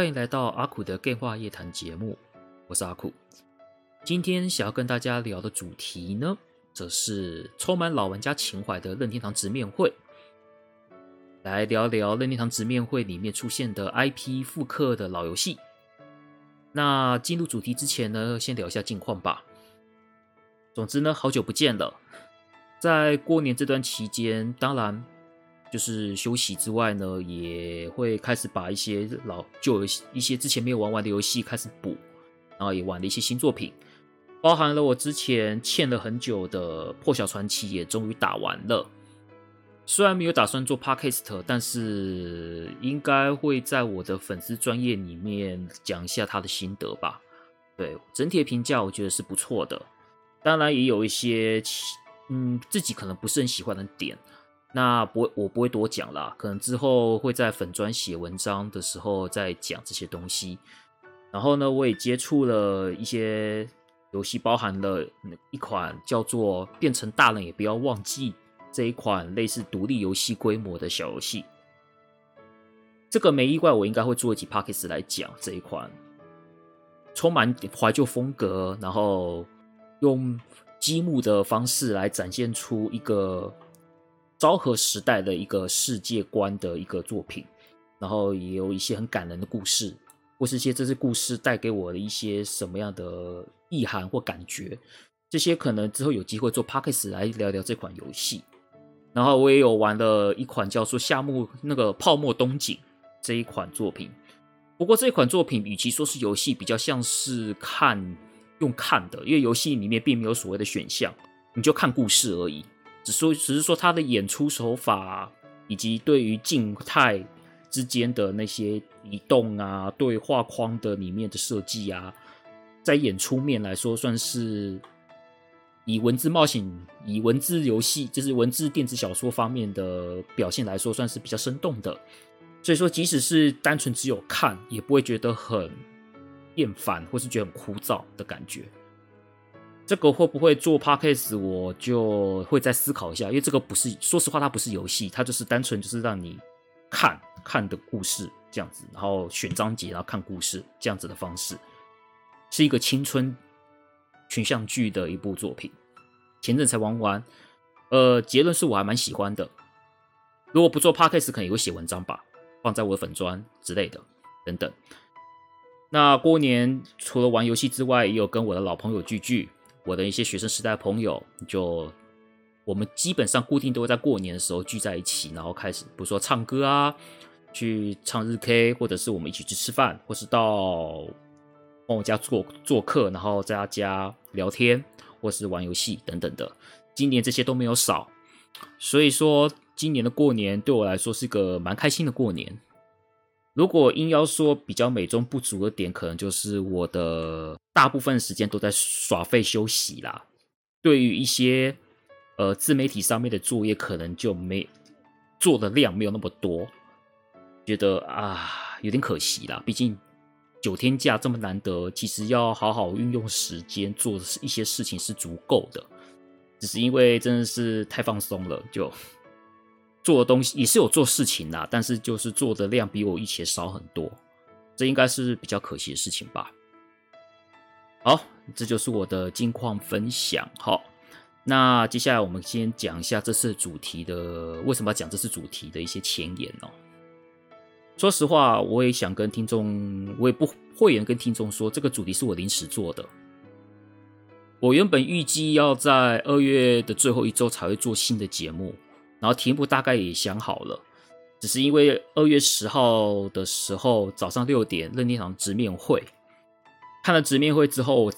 欢迎来到阿苦的电话夜谈节目，我是阿苦。今天想要跟大家聊的主题呢，则是充满老玩家情怀的任天堂直面会。来聊聊任天堂直面会里面出现的 IP 复刻的老游戏。那进入主题之前呢，先聊一下近况吧。总之呢，好久不见了，在过年这段期间，当然。就是休息之外呢，也会开始把一些老旧游戏、一些之前没有玩完的游戏开始补，然后也玩了一些新作品，包含了我之前欠了很久的《破晓传奇》也终于打完了。虽然没有打算做 Podcast，但是应该会在我的粉丝专页里面讲一下他的心得吧。对，整体的评价我觉得是不错的，当然也有一些嗯自己可能不是很喜欢的点。那不会，我不会多讲啦，可能之后会在粉专写文章的时候再讲这些东西。然后呢，我也接触了一些游戏，包含了一款叫做《变成大人也不要忘记》这一款类似独立游戏规模的小游戏。这个没意外，我应该会做一集 Podcast 来讲这一款充满怀旧风格，然后用积木的方式来展现出一个。昭和时代的一个世界观的一个作品，然后也有一些很感人的故事，或是一些这些故事带给我的一些什么样的意涵或感觉，这些可能之后有机会做 Podcast 来聊聊这款游戏。然后我也有玩了一款叫做《夏目那个泡沫冬景》这一款作品，不过这款作品与其说是游戏，比较像是看用看的，因为游戏里面并没有所谓的选项，你就看故事而已。只说，只是说他的演出手法，以及对于静态之间的那些移动啊，对画框的里面的设计啊，在演出面来说，算是以文字冒险、以文字游戏，就是文字电子小说方面的表现来说，算是比较生动的。所以说，即使是单纯只有看，也不会觉得很厌烦，或是觉得很枯燥的感觉。这个会不会做 Podcast，我就会再思考一下，因为这个不是，说实话，它不是游戏，它就是单纯就是让你看看的故事这样子，然后选章节，然后看故事这样子的方式，是一个青春群像剧的一部作品。前阵才玩完，呃，结论是我还蛮喜欢的。如果不做 Podcast，可能也会写文章吧，放在我的粉专之类的等等。那过年除了玩游戏之外，也有跟我的老朋友聚聚。我的一些学生时代朋友，就我们基本上固定都会在过年的时候聚在一起，然后开始，比如说唱歌啊，去唱日 K，或者是我们一起去吃饭，或是到我家做做客，然后在他家聊天，或是玩游戏等等的。今年这些都没有少，所以说今年的过年对我来说是个蛮开心的过年。如果硬要说比较美中不足的点，可能就是我的大部分时间都在耍废休息啦。对于一些呃自媒体上面的作业，可能就没做的量没有那么多，觉得啊有点可惜啦。毕竟九天假这么难得，其实要好好运用时间做一些事情是足够的，只是因为真的是太放松了，就。做的东西也是有做事情啦，但是就是做的量比我以前少很多，这应该是比较可惜的事情吧。好，这就是我的近况分享。好，那接下来我们先讲一下这次主题的为什么要讲这次主题的一些前言哦。说实话，我也想跟听众，我也不讳言跟听众说，这个主题是我临时做的。我原本预计要在二月的最后一周才会做新的节目。然后题目大概也想好了，只是因为二月十号的时候早上六点任天堂直面会，看了直面会之后，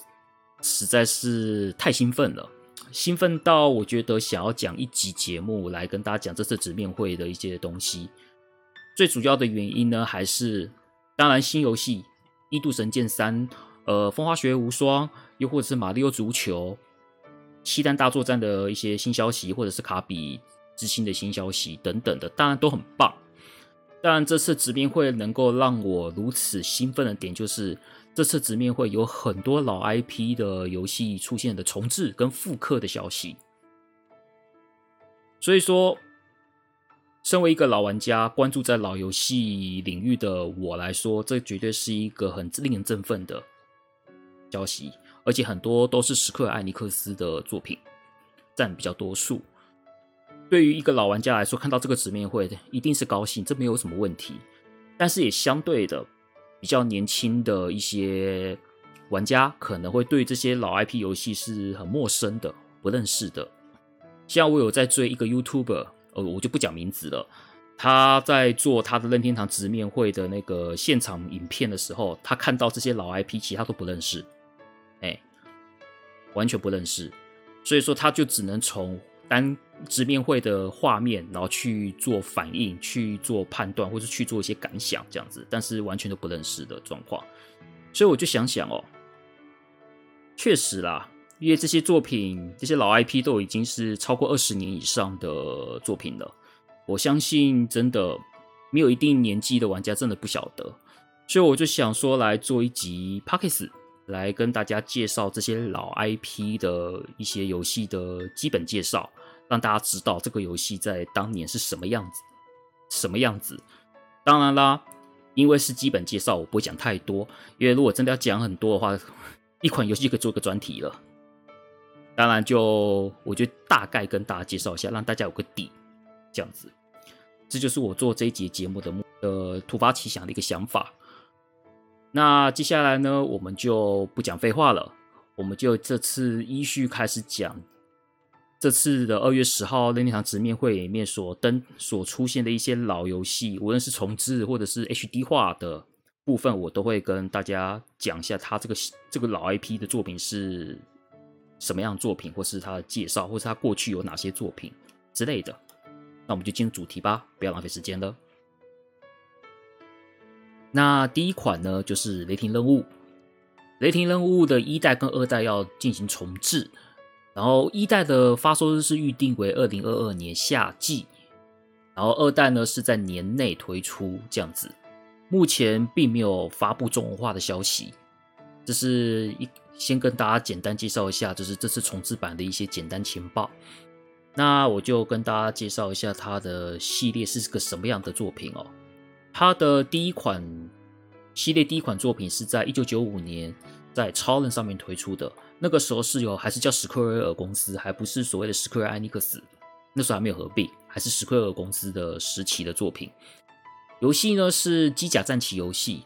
实在是太兴奋了，兴奋到我觉得想要讲一集节目来跟大家讲这次直面会的一些东西，最主要的原因呢，还是当然新游戏《异度神剑三》、呃，《风花雪月无双》，又或者是《马里奥足球》、《漆弹大作战》的一些新消息，或者是卡比之星的新消息等等的，当然都很棒。但这次直面会能够让我如此兴奋的点，就是这次直面会有很多老 IP 的游戏出现的重置跟复刻的消息。所以说，身为一个老玩家，关注在老游戏领域的我来说，这绝对是一个很令人振奋的消息。而且很多都是史克尔艾尼克斯的作品，占比较多数。对于一个老玩家来说，看到这个直面会一定是高兴，这没有什么问题。但是也相对的，比较年轻的一些玩家可能会对这些老 IP 游戏是很陌生的、不认识的。像我有在追一个 YouTuber，呃，我就不讲名字了。他在做他的任天堂直面会的那个现场影片的时候，他看到这些老 IP，其他都不认识，哎，完全不认识。所以说，他就只能从。单直面会的画面，然后去做反应、去做判断，或者去做一些感想，这样子，但是完全都不认识的状况，所以我就想想哦，确实啦，因为这些作品、这些老 IP 都已经是超过二十年以上的作品了，我相信真的没有一定年纪的玩家真的不晓得，所以我就想说来做一集 Pockets 来跟大家介绍这些老 IP 的一些游戏的基本介绍，让大家知道这个游戏在当年是什么样子，什么样子。当然啦，因为是基本介绍，我不会讲太多。因为如果真的要讲很多的话，一款游戏可以做一个专题了。当然就，就我就大概跟大家介绍一下，让大家有个底，这样子。这就是我做这一节节目的目呃突发奇想的一个想法。那接下来呢，我们就不讲废话了，我们就这次依序开始讲这次的二月十号任天堂直面会里面所登所出现的一些老游戏，无论是重置或者是 HD 化的部分，我都会跟大家讲一下它这个这个老 IP 的作品是什么样的作品，或是它的介绍，或是它过去有哪些作品之类的。那我们就进入主题吧，不要浪费时间了。那第一款呢，就是《雷霆任务》。《雷霆任务》的一代跟二代要进行重置，然后一代的发售日是预定为二零二二年夏季，然后二代呢是在年内推出这样子。目前并没有发布中文化的消息，这是一先跟大家简单介绍一下，就是这次重置版的一些简单情报。那我就跟大家介绍一下它的系列是个什么样的作品哦。它的第一款系列第一款作品是在一九九五年在超人上面推出的，那个时候是有还是叫史克威尔公司，还不是所谓的史克威尔艾尼克斯，那时候还没有合并，还是史克威尔公司的时期的作品。游戏呢是机甲战棋游戏，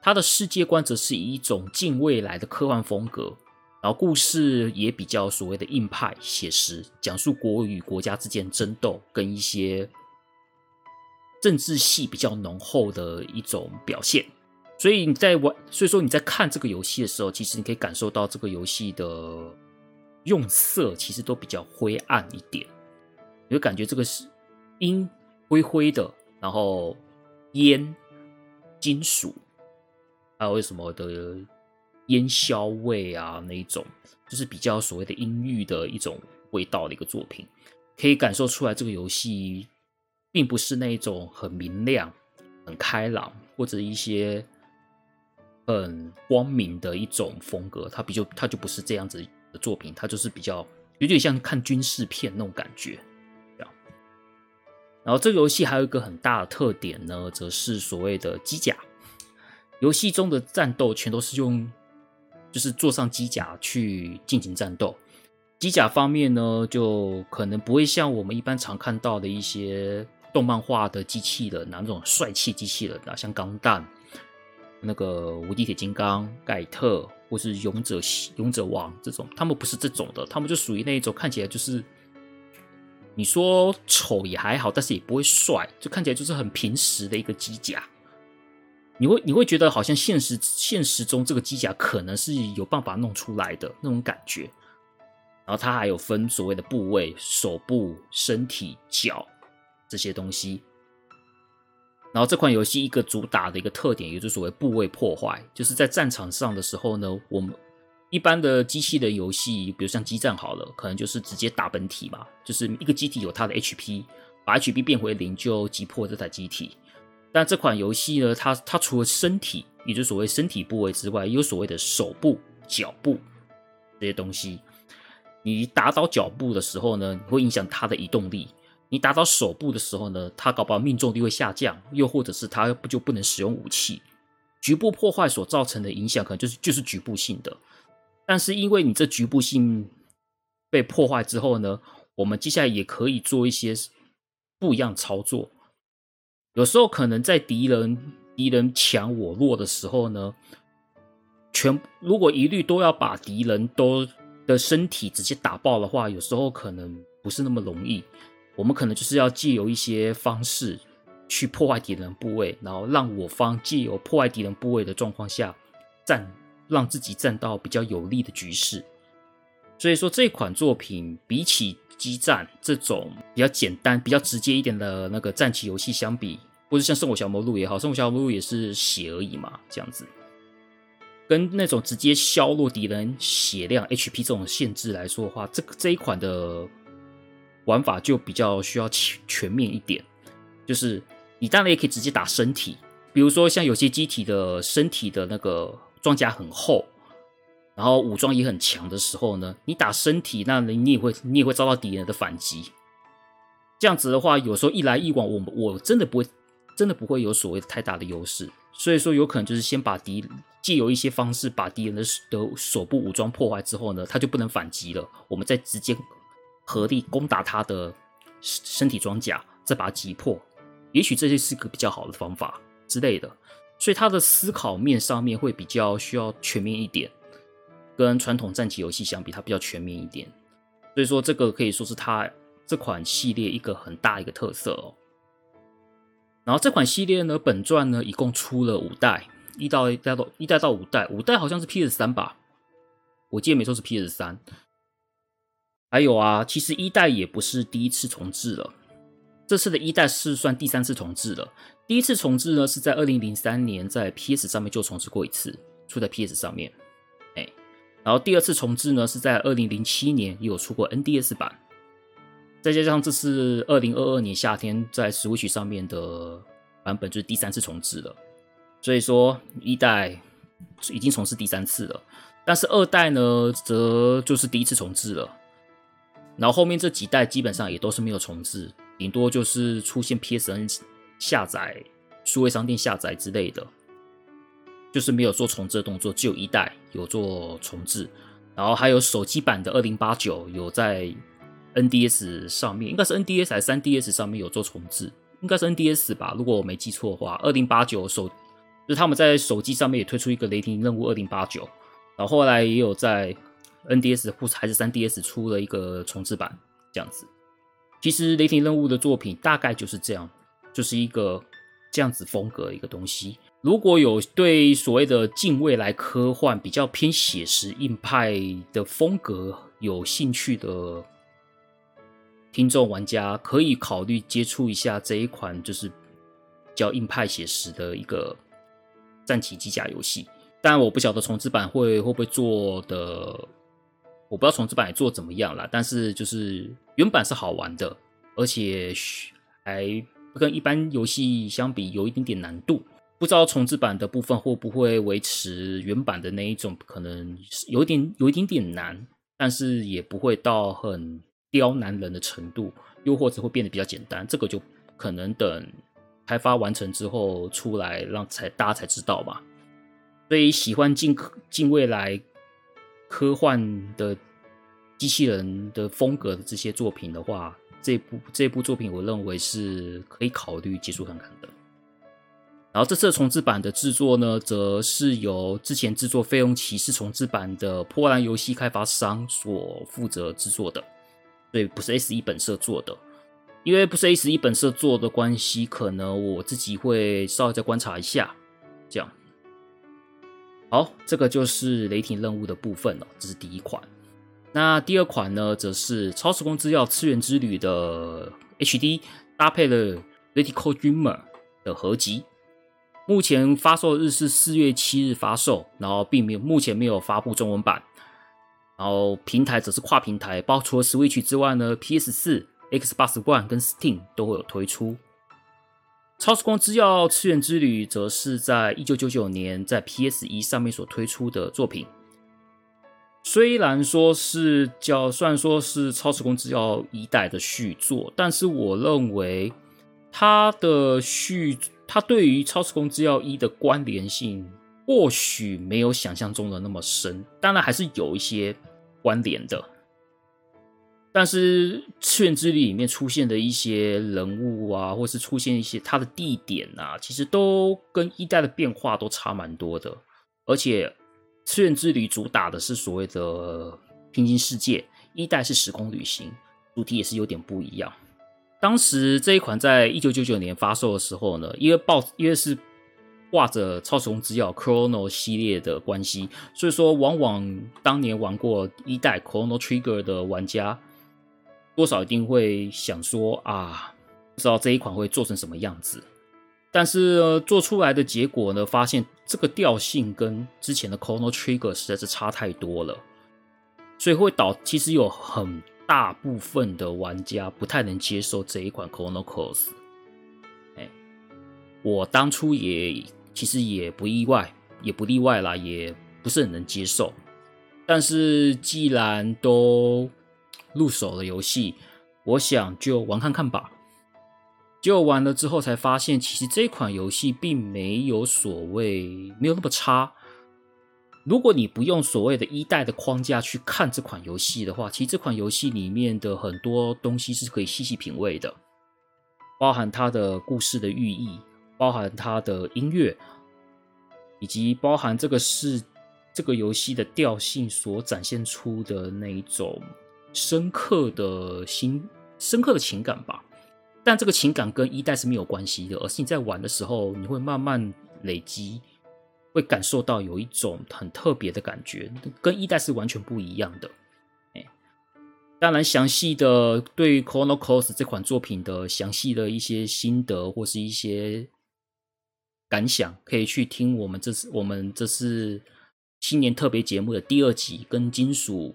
它的世界观则是以一种近未来的科幻风格，然后故事也比较所谓的硬派写实，讲述国与国家之间争斗跟一些。政治系比较浓厚的一种表现，所以你在玩，所以说你在看这个游戏的时候，其实你可以感受到这个游戏的用色其实都比较灰暗一点，你会感觉这个是阴灰灰的，然后烟、金属，还有什么的烟硝味啊，那一种就是比较所谓的阴郁的一种味道的一个作品，可以感受出来这个游戏。并不是那一种很明亮、很开朗，或者一些很光明的一种风格。它比较，它就不是这样子的作品，它就是比较有点像看军事片那种感觉。然后这个游戏还有一个很大的特点呢，则是所谓的机甲。游戏中的战斗全都是用，就是坐上机甲去进行战斗。机甲方面呢，就可能不会像我们一般常看到的一些。动漫化的机器人，那种帅气机器人啊？像钢弹、那个无敌铁金刚、盖特，或是勇者勇者王这种，他们不是这种的，他们就属于那一种看起来就是，你说丑也还好，但是也不会帅，就看起来就是很平实的一个机甲。你会你会觉得好像现实现实中这个机甲可能是有办法弄出来的那种感觉。然后它还有分所谓的部位：手部、身体、脚。这些东西，然后这款游戏一个主打的一个特点，也就是所谓部位破坏，就是在战场上的时候呢，我们一般的机器的游戏，比如像机战好了，可能就是直接打本体嘛，就是一个机体有它的 HP，把 HP 变回零就击破这台机体。但这款游戏呢，它它除了身体，也就是所谓身体部位之外，也有所谓的手部、脚部这些东西。你打倒脚部的时候呢，会影响它的移动力；你打到手部的时候呢，它搞不好命中率会下降，又或者是它不就不能使用武器。局部破坏所造成的影响，可能就是就是局部性的。但是因为你这局部性被破坏之后呢，我们接下来也可以做一些不一样操作。有时候可能在敌人敌人强我弱的时候呢，全如果一律都要把敌人都的身体直接打爆的话，有时候可能不是那么容易。我们可能就是要借由一些方式去破坏敌人部位，然后让我方借由破坏敌人部位的状况下战，让自己战到比较有利的局势。所以说这款作品比起。激战这种比较简单、比较直接一点的那个战棋游戏相比，或者像《圣火小魔录》也好，《圣火小魔录》也是血而已嘛，这样子，跟那种直接削弱敌人血量 HP 这种限制来说的话，这个这一款的玩法就比较需要全全面一点。就是你当然也可以直接打身体，比如说像有些机体的身体的那个装甲很厚。然后武装也很强的时候呢，你打身体，那你也会你也会遭到敌人的反击。这样子的话，有时候一来一往，我们我真的不会真的不会有所谓太大的优势。所以说，有可能就是先把敌借由一些方式把敌人的的手部武装破坏之后呢，他就不能反击了。我们再直接合力攻打他的身体装甲，再把他击破。也许这些是个比较好的方法之类的。所以他的思考面上面会比较需要全面一点。跟传统战棋游戏相比，它比较全面一点，所以说这个可以说是它这款系列一个很大一个特色哦。然后这款系列呢，本传呢一共出了五代，一到一代到一代到五代，五代好像是 PS 三吧，我记得没错是 PS 三。还有啊，其实一代也不是第一次重置了，这次的一代是算第三次重置了。第一次重置呢是在二零零三年在 PS 上面就重置过一次，出在 PS 上面。哎然后第二次重置呢，是在二零零七年也有出过 NDS 版，再加上这次二零二二年夏天在 Switch 上面的版本，就是第三次重置了。所以说一代已经重置第三次了，但是二代呢，则就是第一次重置了。然后后面这几代基本上也都是没有重置，顶多就是出现 PSN 下载、数位商店下载之类的。就是没有做重置的动作，只有一代有做重置，然后还有手机版的二零八九有在 NDS 上面，应该是 NDS 还是 3DS 上面有做重置，应该是 NDS 吧，如果我没记错的话，二零八九手就是他们在手机上面也推出一个雷霆任务二零八九，然后后来也有在 NDS 或还是 3DS 出了一个重置版，这样子。其实雷霆任务的作品大概就是这样，就是一个这样子风格的一个东西。如果有对所谓的近未来科幻比较偏写实硬派的风格有兴趣的听众玩家，可以考虑接触一下这一款就是比较硬派写实的一个战棋机甲游戏。但我不晓得重置版会会不会做的，我不知道重置版也做怎么样啦。但是就是原版是好玩的，而且还跟一般游戏相比有一点点难度。不知道重置版的部分会不会维持原版的那一种，可能有点有一点点难，但是也不会到很刁难人的程度，又或者会变得比较简单。这个就可能等开发完成之后出来，让才大家才知道吧。所以喜欢近近未来科幻的机器人的风格的这些作品的话，这部这部作品我认为是可以考虑接触看看的。然后这次重置版的制作呢，则是由之前制作《费用骑士》重置版的波兰游戏开发商所负责制作的，所以不是 SE 本社做的。因为不是 SE 本社做的关系，可能我自己会稍微再观察一下。这样，好，这个就是雷霆任务的部分了，这是第一款。那第二款呢，则是《超时空之钥：次元之旅》的 HD 搭配了《Vertical Dreamer》。的合集。目前发售日是四月七日发售，然后并没有目前没有发布中文版。然后平台则是跨平台，包括除了 Switch 之外呢，PS 四、Xbox One 跟 Steam 都会有推出。超时空之钥次元之旅则是在一九九九年在 PS 一上面所推出的作品。虽然说是叫，虽然说是超时空之钥一代的续作，但是我认为它的续，它对于超时空之钥一的关联性。或许没有想象中的那么深，当然还是有一些关联的。但是次元之旅里面出现的一些人物啊，或是出现一些它的地点啊，其实都跟一代的变化都差蛮多的。而且次元之旅主打的是所谓的平行世界，一代是时空旅行，主题也是有点不一样。当时这一款在一九九九年发售的时候呢，因为报因为是。挂着超时空之钥 Chrono 系列的关系，所以说往往当年玩过一代 Chrono Trigger 的玩家，多少一定会想说啊，不知道这一款会做成什么样子。但是做出来的结果呢，发现这个调性跟之前的 Chrono Trigger 实在是差太多了，所以会导其实有很大部分的玩家不太能接受这一款 Chrono Cross。哎，我当初也。其实也不意外，也不例外啦，也不是很能接受。但是既然都入手了游戏，我想就玩看看吧。结果玩了之后才发现，其实这款游戏并没有所谓，没有那么差。如果你不用所谓的一代的框架去看这款游戏的话，其实这款游戏里面的很多东西是可以细细品味的，包含它的故事的寓意。包含它的音乐，以及包含这个是这个游戏的调性所展现出的那一种深刻的心、深刻的情感吧。但这个情感跟一代是没有关系的，而是你在玩的时候，你会慢慢累积，会感受到有一种很特别的感觉，跟一代是完全不一样的。哎当然，详细的对《Chrono Cross》这款作品的详细的一些心得或是一些。感想可以去听我们这次我们这次新年特别节目的第二集，跟金属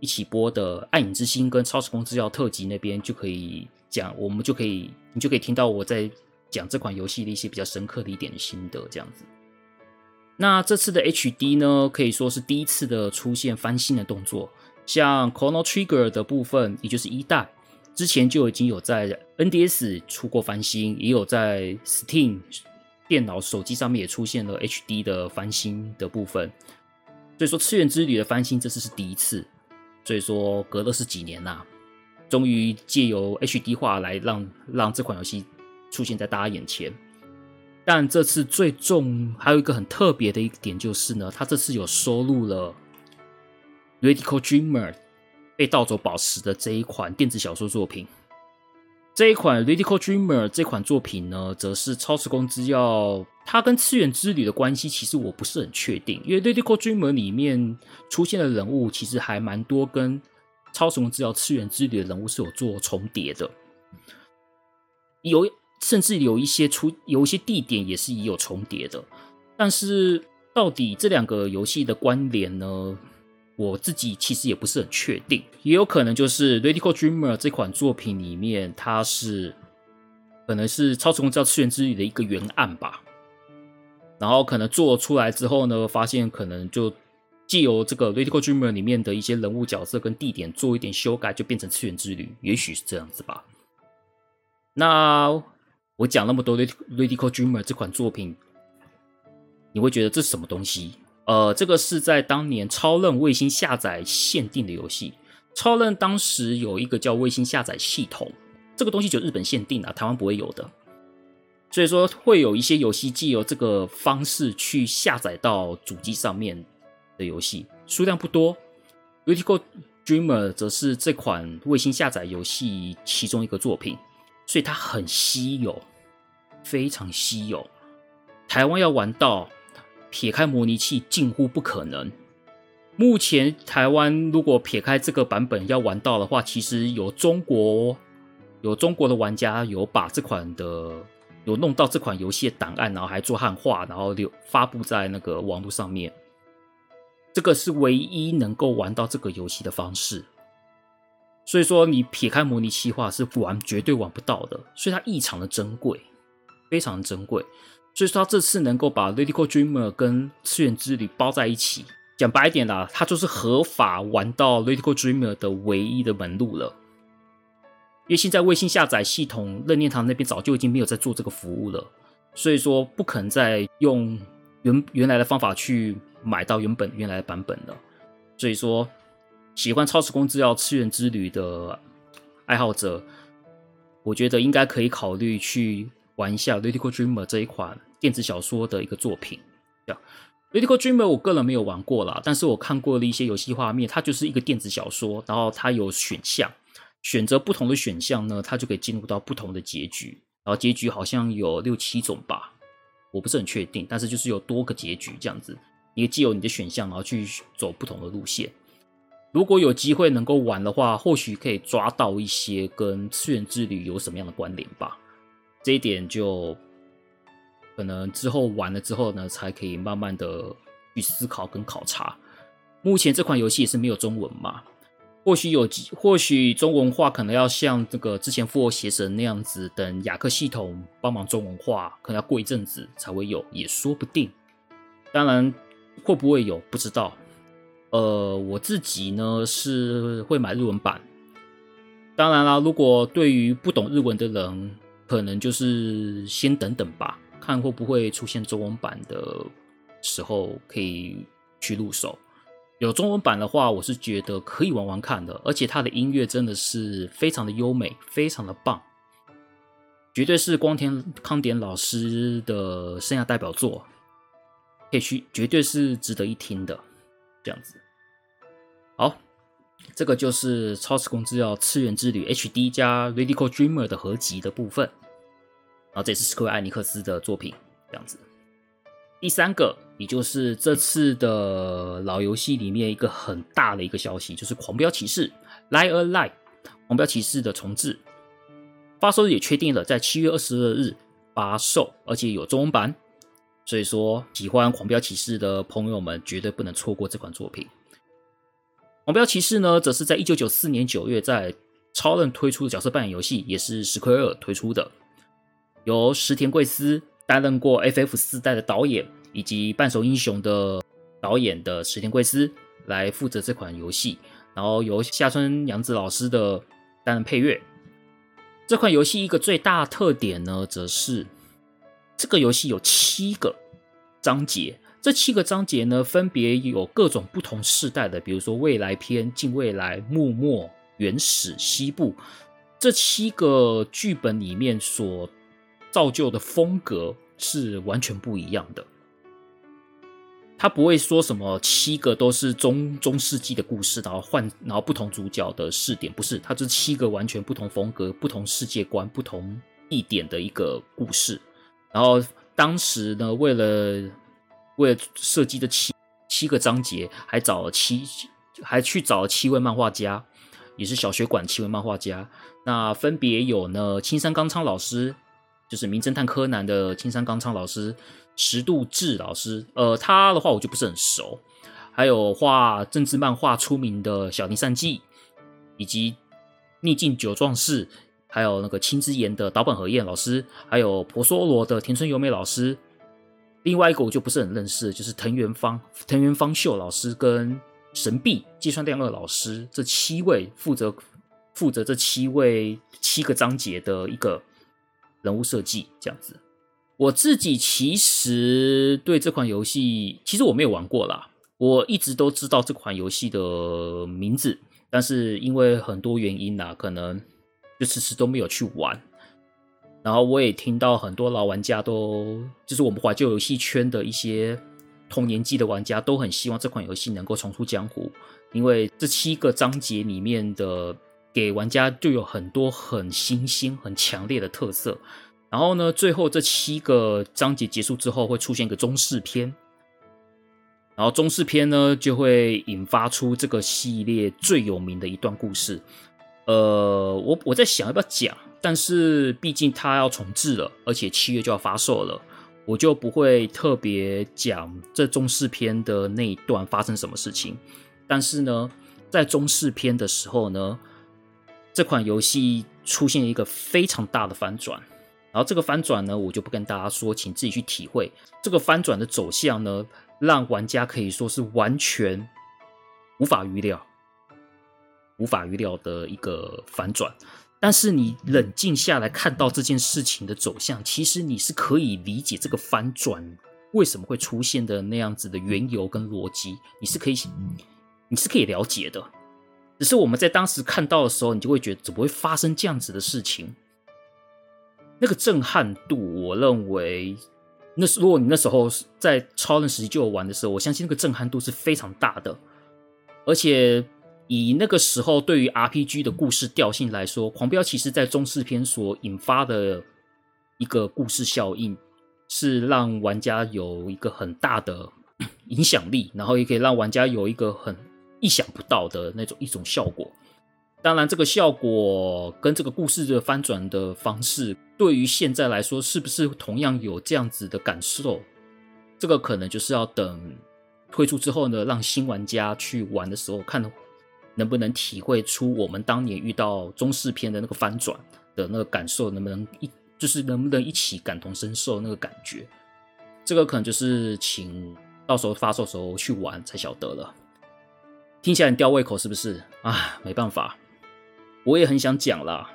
一起播的《暗影之心》跟《超时空之钥》特辑那边就可以讲，我们就可以你就可以听到我在讲这款游戏的一些比较深刻的一点心得，这样子。那这次的 HD 呢，可以说是第一次的出现翻新的动作，像 Chrono Trigger 的部分，也就是一代之前就已经有在 NDS 出过翻新，也有在 Steam。电脑、手机上面也出现了 HD 的翻新的部分，所以说《次元之旅》的翻新这次是第一次，所以说隔了是几年呐、终于借由 HD 化来让让这款游戏出现在大家眼前。但这次最重还有一个很特别的一点就是呢，它这次有收录了《Radical Dreamer》被盗走宝石的这一款电子小说作品。这一款《Radical Dreamer》这款作品呢，则是超时空之钥，它跟次元之旅的关系，其实我不是很确定。因为《Radical Dreamer》里面出现的人物，其实还蛮多跟超时空之钥、次元之旅的人物是有做重叠的，有甚至有一些出有一些地点也是也有重叠的。但是到底这两个游戏的关联呢？我自己其实也不是很确定，也有可能就是《Radical Dreamer》这款作品里面，它是可能是超时空之钥次元之旅的一个原案吧。然后可能做出来之后呢，发现可能就借由这个《Radical Dreamer》里面的一些人物角色跟地点做一点修改，就变成次元之旅，也许是这样子吧。那我讲那么多《Radical Dreamer》这款作品，你会觉得这是什么东西？呃，这个是在当年超任卫星下载限定的游戏。超任当时有一个叫卫星下载系统，这个东西就日本限定啊，台湾不会有的。所以说会有一些游戏借由这个方式去下载到主机上面的游戏，数量不多。《Radical Dreamer》则是这款卫星下载游戏其中一个作品，所以它很稀有，非常稀有。台湾要玩到。撇开模拟器，近乎不可能。目前台湾如果撇开这个版本要玩到的话，其实有中国有中国的玩家有把这款的有弄到这款游戏的档案，然后还做汉化，然后留发布在那个网络上面。这个是唯一能够玩到这个游戏的方式。所以说，你撇开模拟器化是玩绝对玩不到的，所以它异常的珍贵，非常珍贵。所以说，他这次能够把《Lyrical Dreamer》跟《次元之旅》包在一起，讲白一点啦，它就是合法玩到《Lyrical Dreamer》的唯一的门路了。因为现在微信下载系统，任天堂那边早就已经没有在做这个服务了，所以说不可能再用原原来的方法去买到原本原来的版本了。所以说，喜欢《超时空之钥次元之旅》的爱好者，我觉得应该可以考虑去。玩一下《Lyrical Dreamer》这一款电子小说的一个作品，这样，《Lyrical Dreamer》我个人没有玩过啦，但是我看过了一些游戏画面，它就是一个电子小说，然后它有选项，选择不同的选项呢，它就可以进入到不同的结局，然后结局好像有六七种吧，我不是很确定，但是就是有多个结局这样子，你既有你的选项，然后去走不同的路线。如果有机会能够玩的话，或许可以抓到一些跟次元之旅有什么样的关联吧。这一点就可能之后玩了之后呢，才可以慢慢的去思考跟考察。目前这款游戏也是没有中文嘛，或许有，或许中文化可能要像这个之前《复活邪神》那样子，等雅克系统帮忙中文化，可能要过一阵子才会有，也说不定。当然会不会有不知道。呃，我自己呢是会买日文版。当然啦，如果对于不懂日文的人，可能就是先等等吧，看会不会出现中文版的时候可以去入手。有中文版的话，我是觉得可以玩玩看的，而且它的音乐真的是非常的优美，非常的棒，绝对是光田康典老师的生涯代表作，可以去，绝对是值得一听的。这样子，好，这个就是《超时空之钥次元之旅》HD 加《Radical Dreamer》的合集的部分。然后这也是史克威尔艾尼克斯的作品，这样子。第三个，也就是这次的老游戏里面一个很大的一个消息，就是《狂飙骑士》（Light a Light）。狂飙骑士的重置发售日也确定了，在七月二十二日发售，而且有中文版。所以说，喜欢《狂飙骑士》的朋友们绝对不能错过这款作品。《狂飙骑士》呢，则是在一九九四年九月在超任推出的角色扮演游戏，也是史克威尔推出的。由石田贵司担任过 FF 四代的导演，以及半熟英雄的导演的石田贵司来负责这款游戏，然后由下村阳子老师的担任配乐。这款游戏一个最大特点呢，则是这个游戏有七个章节，这七个章节呢，分别有各种不同世代的，比如说未来篇、近未来、幕末、原始、西部，这七个剧本里面所造就的风格是完全不一样的，他不会说什么七个都是中中世纪的故事，然后换然后不同主角的视点，不是，他这七个完全不同风格、不同世界观、不同地点的一个故事。然后当时呢，为了为了设计这七七个章节，还找了七还去找了七位漫画家，也是小学馆七位漫画家，那分别有呢青山刚昌老师。就是《名侦探柯南》的青山刚昌老师、石渡志老师，呃，他的话我就不是很熟。还有画政治漫画出名的小林善纪，以及逆境九壮士，还有那个青之炎的岛本和彦老师，还有婆娑罗的田村由美老师。另外一个我就不是很认识，就是藤原芳藤原芳秀老师跟神臂芥川亮二老师，这七位负责负责这七位七个章节的一个。人物设计这样子，我自己其实对这款游戏，其实我没有玩过啦。我一直都知道这款游戏的名字，但是因为很多原因呐，可能就迟迟都没有去玩。然后我也听到很多老玩家都，就是我们怀旧游戏圈的一些同年纪的玩家，都很希望这款游戏能够重出江湖，因为这七个章节里面的。给玩家就有很多很新鲜、很强烈的特色。然后呢，最后这七个章节结束之后，会出现一个中世篇。然后中世篇呢，就会引发出这个系列最有名的一段故事。呃，我我在想要不要讲，但是毕竟它要重置了，而且七月就要发售了，我就不会特别讲这中式篇的那一段发生什么事情。但是呢，在中式篇的时候呢，这款游戏出现一个非常大的翻转。然后这个翻转呢，我就不跟大家说，请自己去体会。这个翻转的走向呢，让玩家可以说是完全无法预料、无法预料的一个反转。但是你冷静下来看到这件事情的走向，其实你是可以理解这个翻转为什么会出现的那样子的缘由跟逻辑，你是可以，你是可以了解的。只是我们在当时看到的时候，你就会觉得怎么会发生这样子的事情？那个震撼度，我认为，那是如果你那时候在超人时期就有玩的时候，我相信那个震撼度是非常大的。而且以那个时候对于 RPG 的故事调性来说，《狂飙其实》在中世篇所引发的一个故事效应，是让玩家有一个很大的 影响力，然后也可以让玩家有一个很意想不到的那种一种效果。当然，这个效果跟这个故事的翻转的方式，对于现在来说，是不是同样有这样子的感受？这个可能就是要等推出之后呢，让新玩家去玩的时候，看能不能体会出我们当年遇到中式片的那个翻转的那个感受，能不能一就是能不能一起感同身受那个感觉？这个可能就是请到时候发售时候去玩才晓得了。听起来很吊胃口，是不是？啊，没办法。我也很想讲啦，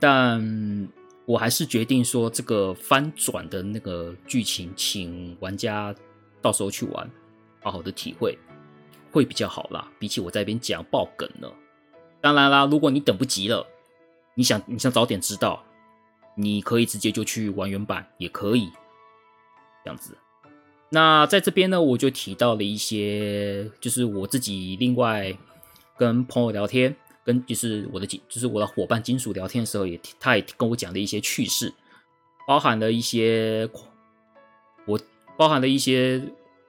但我还是决定说，这个翻转的那个剧情，请玩家到时候去玩，好好的体会，会比较好啦。比起我在这边讲爆梗了。当然啦，如果你等不及了，你想你想早点知道，你可以直接就去玩原版，也可以这样子。那在这边呢，我就提到了一些，就是我自己另外跟朋友聊天。跟就是我的就是我的伙伴金属聊天的时候也，他也跟我讲了一些趣事，包含了一些我包含了一些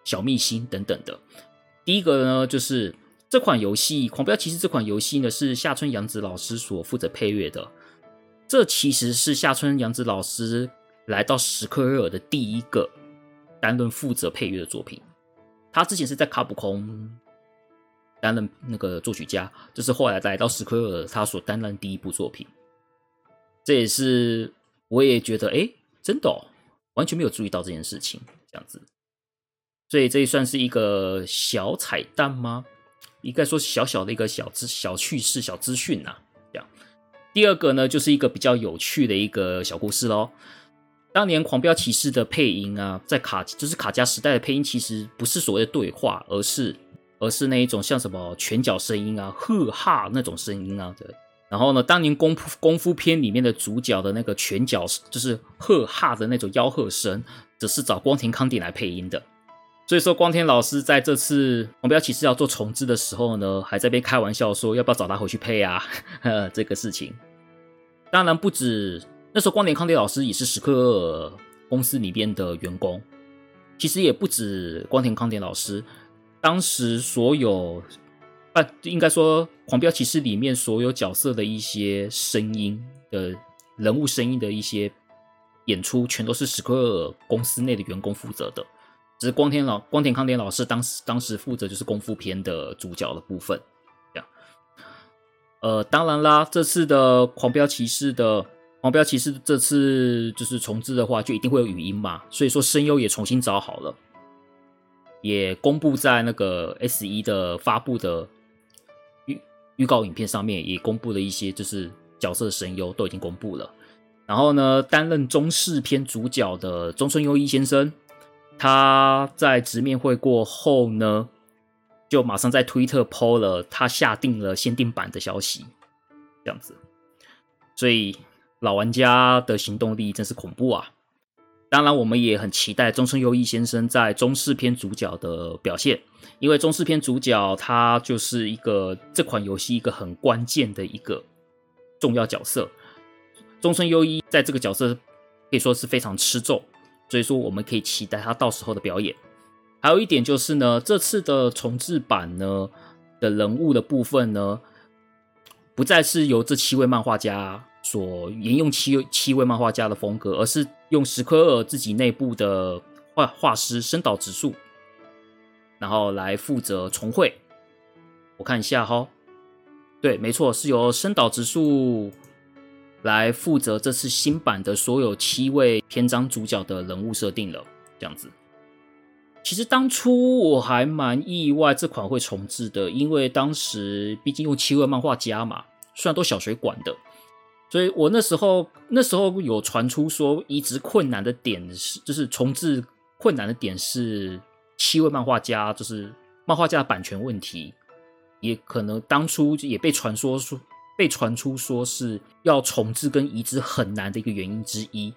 小秘辛等等的。第一个呢，就是这款游戏《狂飙骑士》这款游戏呢，是夏春阳子老师所负责配乐的。这其实是夏春阳子老师来到史克威尔的第一个担任负责配乐的作品。他之前是在卡普空。担任那个作曲家，这是后来来到史克威尔他所担任第一部作品。这也是我也觉得，哎，真的哦，完全没有注意到这件事情，这样子。所以这也算是一个小彩蛋吗？应该说小小的一个小资小趣事、小资讯呐。这样，第二个呢，就是一个比较有趣的一个小故事喽。当年《狂飙骑士》的配音啊，在卡就是卡加时代的配音，其实不是所谓的对话，而是。而是那一种像什么拳脚声音啊、呵哈那种声音啊，对。然后呢，当年功夫功夫片里面的主角的那个拳脚就是呵哈的那种吆喝声，则是找光田康典来配音的。所以说，光田老师在这次《狂飙骑士》要做重制的时候呢，还在被开玩笑说要不要找他回去配啊？呵 呵这个事情。当然不止，那时候光田康典老师也是史克尔公司里边的员工。其实也不止光田康典老师。当时所有，啊，应该说《狂飙骑士》里面所有角色的一些声音的人物声音的一些演出，全都是史克尔公司内的员工负责的。只是光田老光田康典老师当时当时负责就是功夫片的主角的部分。这样，呃，当然啦，这次的《狂飙骑士》的《黄标骑士》这次就是重制的话，就一定会有语音嘛，所以说声优也重新找好了。也公布在那个 S1 的发布的预预告影片上面，也公布了一些就是角色声优都已经公布了。然后呢，担任中世篇主角的中村优一先生，他在直面会过后呢，就马上在推特 PO 了他下定了限定版的消息，这样子。所以老玩家的行动力真是恐怖啊！当然，我们也很期待中村优一先生在中世篇主角的表现，因为中世篇主角他就是一个这款游戏一个很关键的一个重要角色。中村优一在这个角色可以说是非常吃重，所以说我们可以期待他到时候的表演。还有一点就是呢，这次的重制版呢的人物的部分呢，不再是由这七位漫画家所沿用七七位漫画家的风格，而是用史克尔自己内部的画画师深岛直树，然后来负责重绘。我看一下哈，对，没错，是由深岛直树来负责这次新版的所有七位篇章主角的人物设定了，这样子。其实当初我还蛮意外这款会重置的，因为当时毕竟用七位漫画家嘛，虽然都小水管的，所以我那时候那时候有传出说移植困难的点是，就是重置困难的点是七位漫画家，就是漫画家的版权问题，也可能当初也被传说说被传出说是要重置跟移植很难的一个原因之一。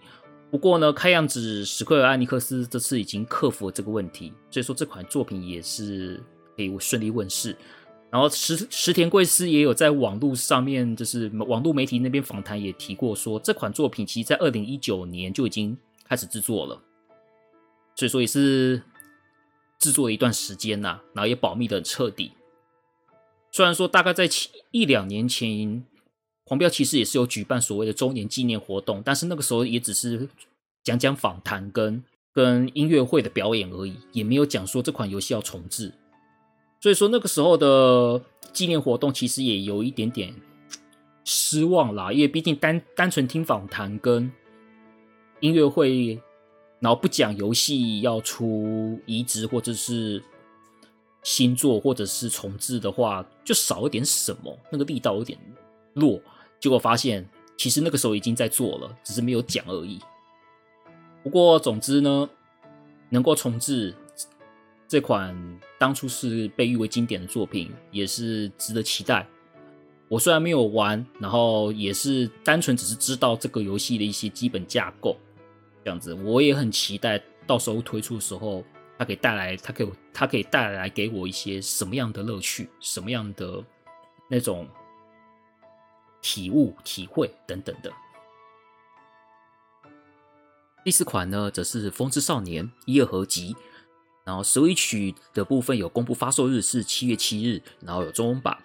不过呢，看样子史克尔艾尼克斯这次已经克服了这个问题，所以说这款作品也是可以顺利问世。然后石石田贵司也有在网络上面，就是网络媒体那边访谈也提过说，这款作品其实在二零一九年就已经开始制作了，所以说也是制作了一段时间呐，然后也保密的很彻底。虽然说大概在一两年前。狂飙其实也是有举办所谓的周年纪念活动，但是那个时候也只是讲讲访谈跟跟音乐会的表演而已，也没有讲说这款游戏要重置。所以说那个时候的纪念活动其实也有一点点失望啦，因为毕竟单单纯听访谈跟音乐会，然后不讲游戏要出移植或者是新作或者是重置的话，就少了点什么，那个力道有点弱。结果发现，其实那个时候已经在做了，只是没有讲而已。不过，总之呢，能够重置这款当初是被誉为经典的作品，也是值得期待。我虽然没有玩，然后也是单纯只是知道这个游戏的一些基本架构，这样子，我也很期待到时候推出的时候，它可以带来，它给我，它可以带来给我一些什么样的乐趣，什么样的那种。体悟、体会等等的。第四款呢，则是《风之少年》一二合集。然后 Switch 的部分有公布发售日是七月七日，然后有中文版。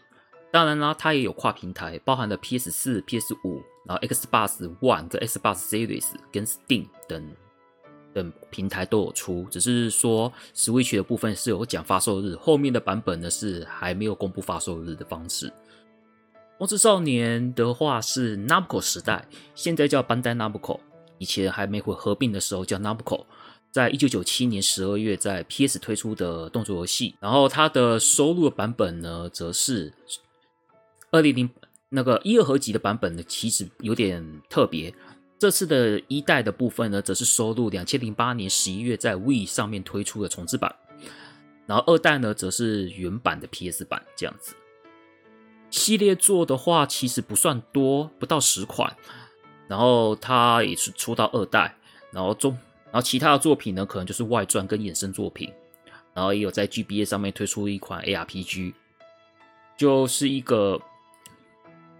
当然啦，它也有跨平台，包含了 PS 四、PS 五，然后 Xbox One 跟 Xbox Series 跟 Steam 等等平台都有出。只是说 Switch 的部分是有讲发售日，后面的版本呢是还没有公布发售日的方式。风之少年的话是 Namco 时代，现在叫 Bandai Namco，以前还没会合并的时候叫 Namco，在一九九七年十二月在 PS 推出的动作游戏，然后它的收录的版本呢，则是二零零那个一二合集的版本呢，其实有点特别。这次的一代的部分呢，则是收录两千零八年十一月在 Wii 上面推出的重制版，然后二代呢，则是原版的 PS 版这样子。系列作的话，其实不算多，不到十款。然后它也是出到二代，然后中，然后其他的作品呢，可能就是外传跟衍生作品。然后也有在 GBA 上面推出一款 ARPG，就是一个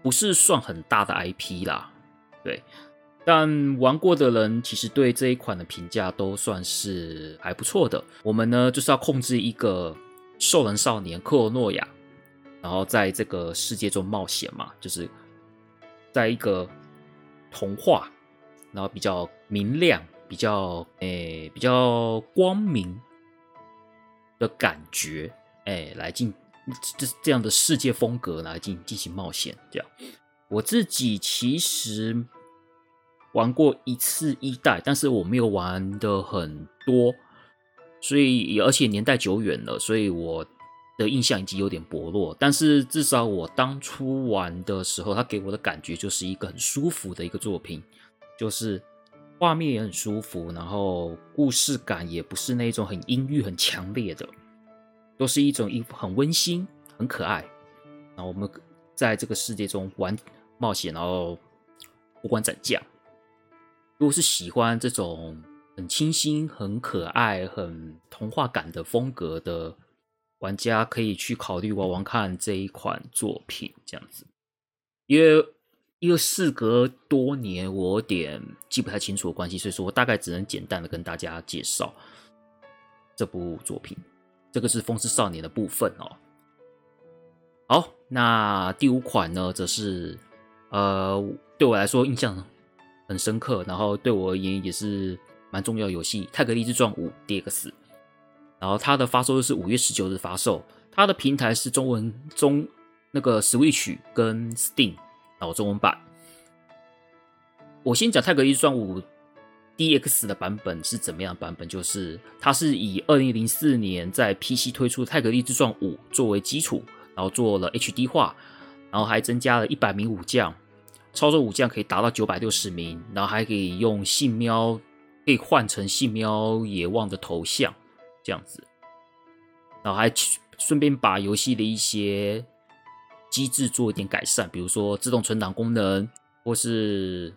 不是算很大的 IP 啦，对。但玩过的人其实对这一款的评价都算是还不错的。我们呢，就是要控制一个兽人少年克罗诺亚。然后在这个世界中冒险嘛，就是在一个童话，然后比较明亮、比较诶比较光明的感觉，诶来进这这样的世界风格来进进行冒险。这样，我自己其实玩过一次一代，但是我没有玩的很多，所以而且年代久远了，所以我。的印象已经有点薄弱，但是至少我当初玩的时候，它给我的感觉就是一个很舒服的一个作品，就是画面也很舒服，然后故事感也不是那种很阴郁、很强烈的，都是一种一很温馨、很可爱。然后我们在这个世界中玩冒险，然后过关斩将。如果是喜欢这种很清新、很可爱、很童话感的风格的。玩家可以去考虑玩玩看这一款作品，这样子，因为因为事隔多年，我有点记不太清楚的关系，所以说我大概只能简单的跟大家介绍这部作品。这个是《风之少年》的部分哦。好，那第五款呢，则是呃，对我来说印象很深刻，然后对我而言也是蛮重要的游戏《泰格立志传五 DX》。然后它的发售是五月十九日发售，它的平台是中文中那个 Switch 跟 Steam，然后中文版。我先讲《泰格立志传五 DX》的版本是怎么样版本，就是它是以二零零四年在 PC 推出《泰格立志传五》作为基础。然后做了 HD 化，然后还增加了一百名武将，操作武将可以达到九百六十名，然后还可以用信喵，可以换成信喵野望的头像，这样子，然后还顺便把游戏的一些机制做一点改善，比如说自动存档功能，或是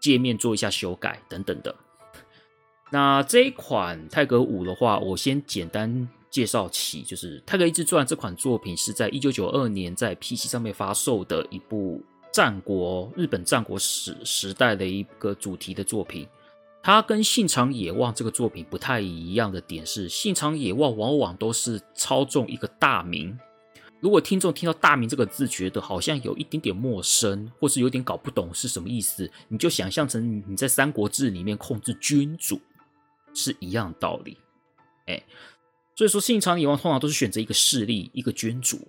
界面做一下修改等等的。那这一款泰格五的话，我先简单。介绍起，就是《泰格立志传》这款作品是在一九九二年在 PC 上面发售的一部战国日本战国时时代的一个主题的作品。它跟《信长野望》这个作品不太一样的点是，《信长野望》往往都是操纵一个大名。如果听众听到“大名”这个字，觉得好像有一点点陌生，或是有点搞不懂是什么意思，你就想象成你在《三国志》里面控制君主是一样道理。哎。所以说，信长野望通常都是选择一个势力、一个君主，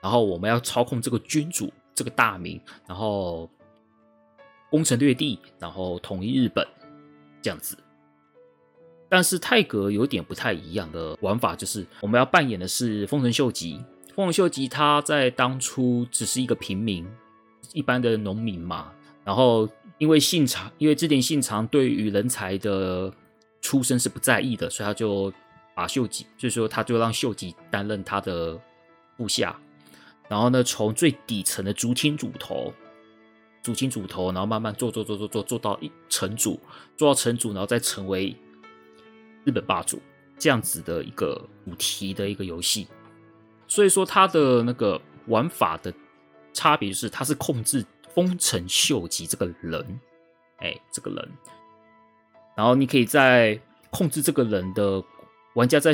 然后我们要操控这个君主、这个大名，然后攻城略地，然后统一日本这样子。但是泰格有点不太一样的玩法，就是我们要扮演的是丰臣秀吉。丰臣秀吉他在当初只是一个平民，一般的农民嘛。然后因为信长，因为织田信长对于人才的出身是不在意的，所以他就。把秀吉，所以说他就让秀吉担任他的部下，然后呢，从最底层的竹青主头，竹青主头，然后慢慢做做做做做做到一城主，做到城主，然后再成为日本霸主，这样子的一个主题的一个游戏。所以说他的那个玩法的差别是，他是控制丰臣秀吉这个人，哎，这个人，然后你可以在控制这个人的。玩家在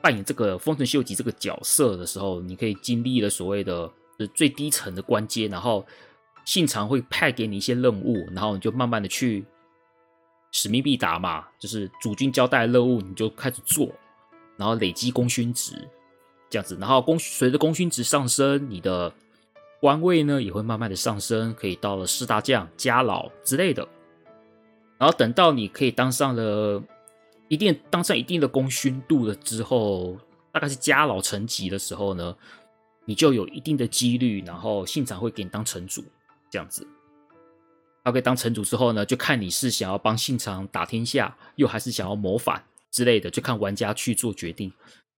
扮演这个丰臣秀吉这个角色的时候，你可以经历了所谓的最低层的关阶，然后信长会派给你一些任务，然后你就慢慢的去使命必达嘛，就是主君交代的任务你就开始做，然后累积功勋值这样子，然后功随着功勋值上升，你的官位呢也会慢慢的上升，可以到了四大将、家老之类的，然后等到你可以当上了。一定当上一定的功勋度了之后，大概是家老层级的时候呢，你就有一定的几率，然后信长会给你当城主这样子。他可以当城主之后呢，就看你是想要帮信长打天下，又还是想要谋反之类的，就看玩家去做决定。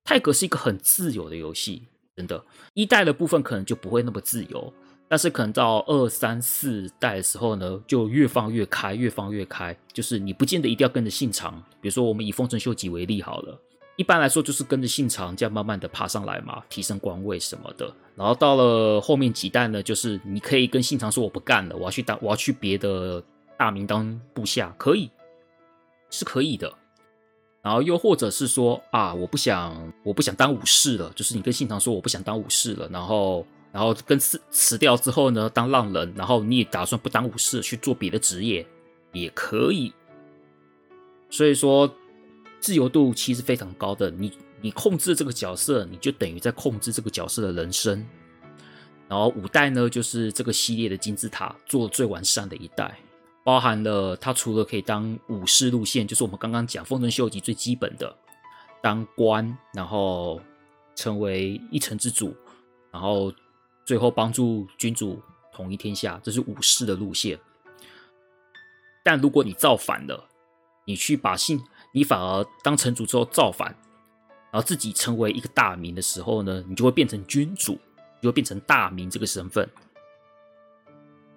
泰格是一个很自由的游戏，真的，一代的部分可能就不会那么自由。但是可能到二三四代的时候呢，就越放越开，越放越开。就是你不见得一定要跟着信长，比如说我们以丰臣秀吉为例好了，一般来说就是跟着信长这样慢慢的爬上来嘛，提升官位什么的。然后到了后面几代呢，就是你可以跟信长说我不干了，我要去当我要去别的大名当部下，可以，是可以的。然后又或者是说啊，我不想我不想当武士了，就是你跟信长说我不想当武士了，然后。然后跟辞辞掉之后呢，当浪人，然后你也打算不当武士去做别的职业，也可以。所以说，自由度其实非常高的。你你控制这个角色，你就等于在控制这个角色的人生。然后五代呢，就是这个系列的金字塔做最完善的一代，包含了它除了可以当武士路线，就是我们刚刚讲丰臣秀吉最基本的当官，然后成为一城之主，然后。最后帮助君主统一天下，这是武士的路线。但如果你造反了，你去把信，你反而当城主之后造反，然后自己成为一个大名的时候呢，你就会变成君主，就会变成大名这个身份。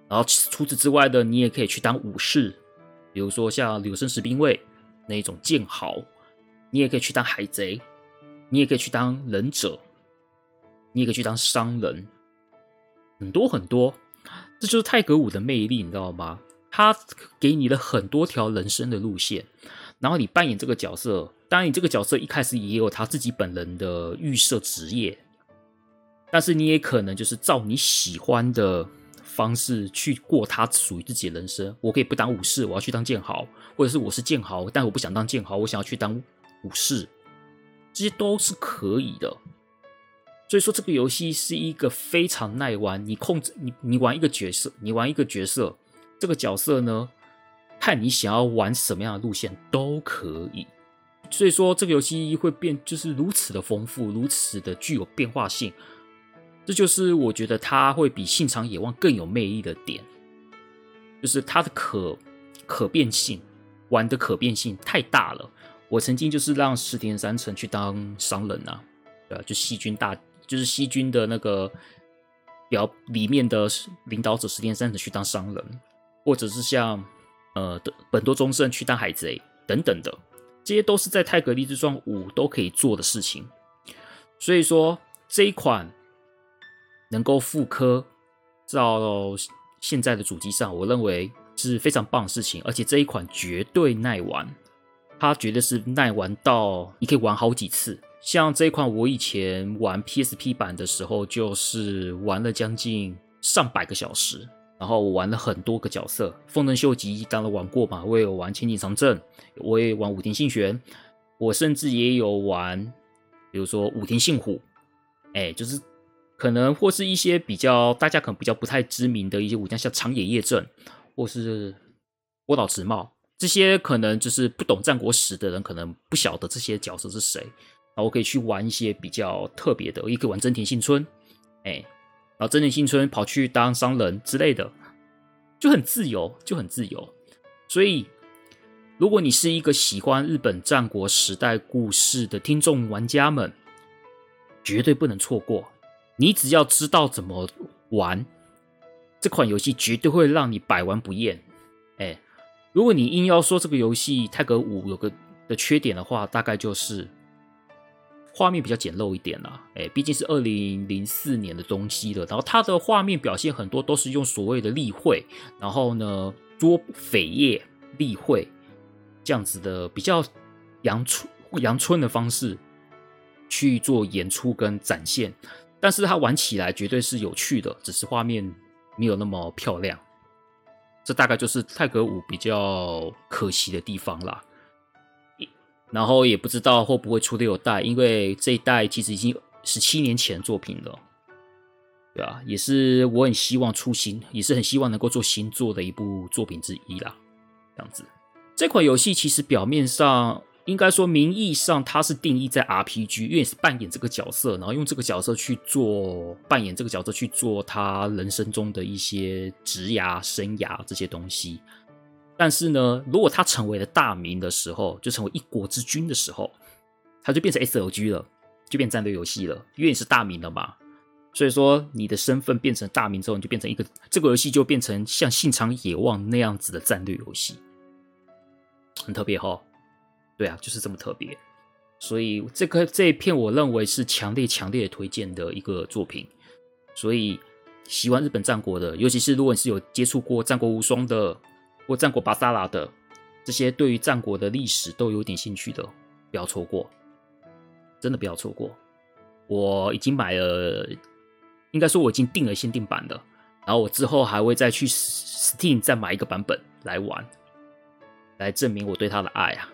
然后除此之外的，你也可以去当武士，比如说像柳生十兵卫那一种剑豪，你也可以去当海贼，你也可以去当忍者，你也可以去当商人。很多很多，这就是太合五的魅力，你知道吗？他给你了很多条人生的路线，然后你扮演这个角色。当然，你这个角色一开始也有他自己本人的预设职业，但是你也可能就是照你喜欢的方式去过他属于自己的人生。我可以不当武士，我要去当剑豪，或者是我是剑豪，但我不想当剑豪，我想要去当武士，这些都是可以的。所以说，这个游戏是一个非常耐玩。你控制你，你玩一个角色，你玩一个角色，这个角色呢，看你想要玩什么样的路线都可以。所以说，这个游戏会变，就是如此的丰富，如此的具有变化性。这就是我觉得它会比《信长野望》更有魅力的点，就是它的可可变性，玩的可变性太大了。我曾经就是让石田三成去当商人啊，对啊，就细菌大。就是细菌的那个表里面的领导者石田三成去当商人，或者是像呃的本多忠胜去当海贼等等的，这些都是在《太合立志传五》都可以做的事情。所以说这一款能够复刻到现在的主机上，我认为是非常棒的事情。而且这一款绝对耐玩，它绝对是耐玩到你可以玩好几次。像这一款，我以前玩 PSP 版的时候，就是玩了将近上百个小时，然后我玩了很多个角色。丰臣秀吉当然玩过嘛，我也有玩千景长政，我也玩武田信玄，我甚至也有玩，比如说武田信虎，哎，就是可能或是一些比较大家可能比较不太知名的一些武将，像长野叶正，或是波岛直茂，这些可能就是不懂战国史的人可能不晓得这些角色是谁。然后我可以去玩一些比较特别的，我也可以玩真田幸村，哎，然后真田幸村跑去当商人之类的，就很自由，就很自由。所以，如果你是一个喜欢日本战国时代故事的听众玩家们，绝对不能错过。你只要知道怎么玩这款游戏，绝对会让你百玩不厌。哎，如果你硬要说这个游戏《太合五》有个的缺点的话，大概就是。画面比较简陋一点啦，哎，毕竟是二零零四年的东西了。然后它的画面表现很多都是用所谓的立绘，然后呢，捉扉页立绘这样子的比较阳春阳春的方式去做演出跟展现。但是它玩起来绝对是有趣的，只是画面没有那么漂亮。这大概就是泰格五比较可惜的地方啦。然后也不知道会不会出六代，因为这一代其实已经十七年前作品了，对啊，也是我很希望出新，也是很希望能够做新作的一部作品之一啦。这样子，这款游戏其实表面上应该说名义上它是定义在 RPG，因为是扮演这个角色，然后用这个角色去做扮演这个角色去做他人生中的一些职涯生涯这些东西。但是呢，如果他成为了大名的时候，就成为一国之君的时候，他就变成 SLG 了，就变战略游戏了，因为你是大名了嘛。所以说，你的身份变成大名之后，你就变成一个这个游戏就变成像《信长野望》那样子的战略游戏，很特别哈。对啊，就是这么特别。所以这个这一片，我认为是强烈强烈推荐的一个作品。所以喜欢日本战国的，尤其是如果你是有接触过《战国无双》的。或战国巴萨拉的这些对于战国的历史都有点兴趣的，不要错过，真的不要错过。我已经买了，应该说我已经订了限定版的，然后我之后还会再去 Steam 再买一个版本来玩，来证明我对他的爱啊。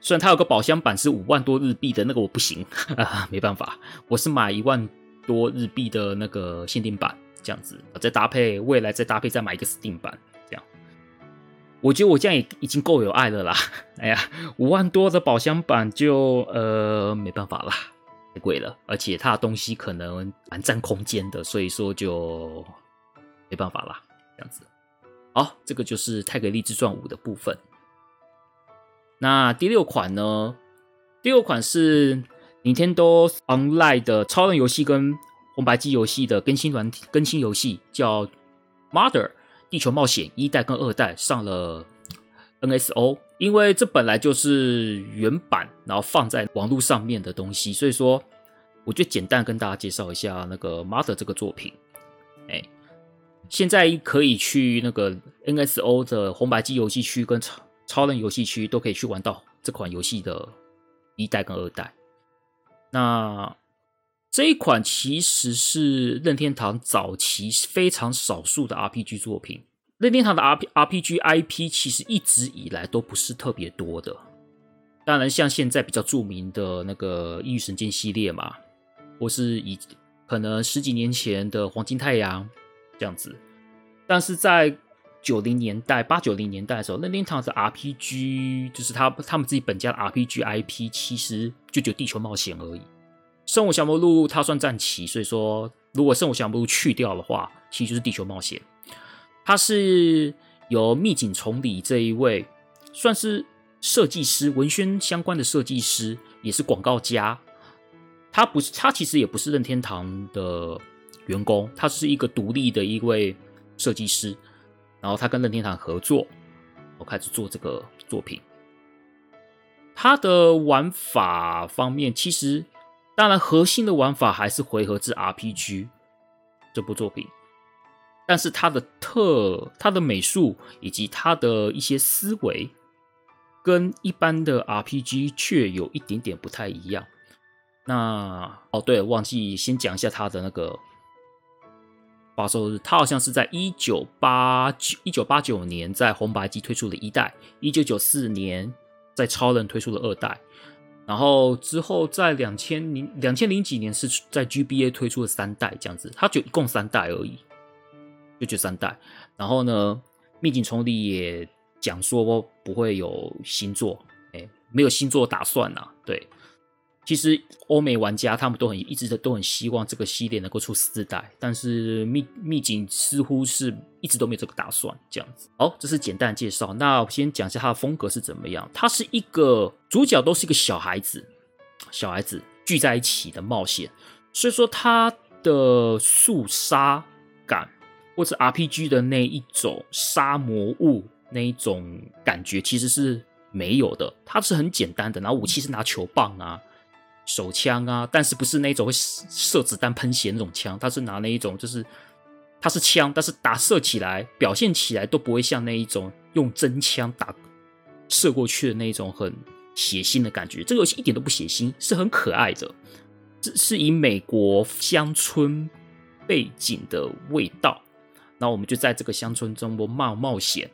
虽然它有个宝箱版是五万多日币的那个我不行，没办法，我是买一万多日币的那个限定版这样子，再搭配未来再搭配再买一个 Steam 版这样。我觉得我这样也已经够有爱了啦！哎呀，五万多的宝箱版就呃没办法啦，太贵了，而且它的东西可能蛮占空间的，所以说就没办法啦。这样子，好，这个就是《太合立志传五》的部分。那第六款呢？第六款是 Nintendo Online 的超人游戏跟红白机游戏的更新软体更新游戏，叫 Mother。地球冒险一代跟二代上了 NSO，因为这本来就是原版，然后放在网络上面的东西，所以说我就简单跟大家介绍一下那个 Mother 这个作品。哎，现在可以去那个 NSO 的红白机游戏区跟超超人游戏区都可以去玩到这款游戏的一代跟二代。那这一款其实是任天堂早期非常少数的 RPG 作品。任天堂的 R RPG IP 其实一直以来都不是特别多的。当然，像现在比较著名的那个《异域神剑》系列嘛，或是以可能十几年前的《黄金太阳》这样子。但是在九零年代、八九零年代的时候，任天堂的 RPG 就是他他们自己本家的 RPG IP，其实就只有《地球冒险》而已。圣武降魔录它算战棋，所以说如果圣武降魔录去掉的话，其实就是地球冒险。它是由糸井重里这一位算是设计师，文宣相关的设计师，也是广告家。他不是，他其实也不是任天堂的员工，他是一个独立的一位设计师。然后他跟任天堂合作，我开始做这个作品。他的玩法方面，其实。当然，核心的玩法还是回合制 RPG 这部作品，但是它的特、它的美术以及它的一些思维，跟一般的 RPG 却有一点点不太一样。那哦，对，忘记先讲一下它的那个发售日，它好像是在一九八九一九八九年在红白机推出了一代，一九九四年在超人推出了二代。然后之后在两千零两千零几年是在 GBA 推出了三代这样子，它就一共三代而已，就就三代。然后呢，秘境重里也讲说不会有新作，哎，没有新作打算呐，对。其实欧美玩家他们都很一直的都很希望这个系列能够出四代，但是秘秘境似乎是一直都没有这个打算，这样子。好，这是简单的介绍。那我先讲一下它的风格是怎么样。它是一个主角都是一个小孩子，小孩子聚在一起的冒险，所以说它的肃杀感或者 RPG 的那一种杀魔物那一种感觉其实是没有的。它是很简单的，然后武器是拿球棒啊。手枪啊，但是不是那种会射子弹喷血那种枪，他是拿那一种，就是它是枪，但是打射起来表现起来都不会像那一种用真枪打射过去的那一种很血腥的感觉。这个游戏一点都不血腥，是很可爱的，这是以美国乡村背景的味道。然后我们就在这个乡村中冒冒险，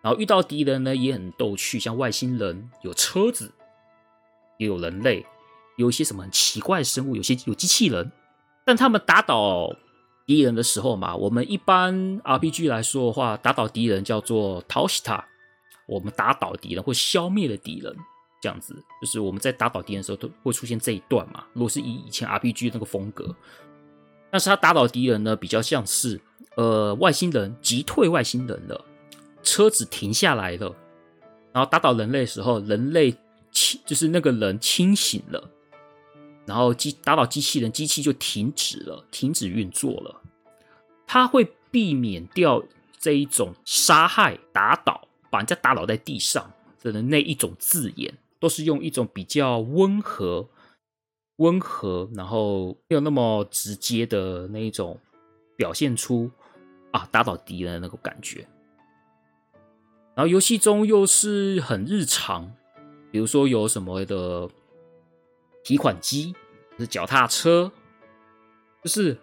然后遇到敌人呢也很逗趣，像外星人、有车子，也有人类。有一些什么很奇怪的生物，有些有机器人，但他们打倒敌人的时候嘛，我们一般 RPG 来说的话，打倒敌人叫做倒した，我们打倒敌人或消灭了敌人，这样子，就是我们在打倒敌人的时候都会出现这一段嘛。如果是以以前 RPG 那个风格，但是他打倒敌人呢，比较像是呃外星人击退外星人了，车子停下来了，然后打倒人类的时候，人类清就是那个人清醒了。然后机打倒机器人，机器就停止了，停止运作了。它会避免掉这一种杀害、打倒、把人家打倒在地上的那一种字眼，都是用一种比较温和、温和，然后没有那么直接的那一种表现出啊打倒敌人的那个感觉。然后游戏中又是很日常，比如说有什么的。提款机是脚踏车，就是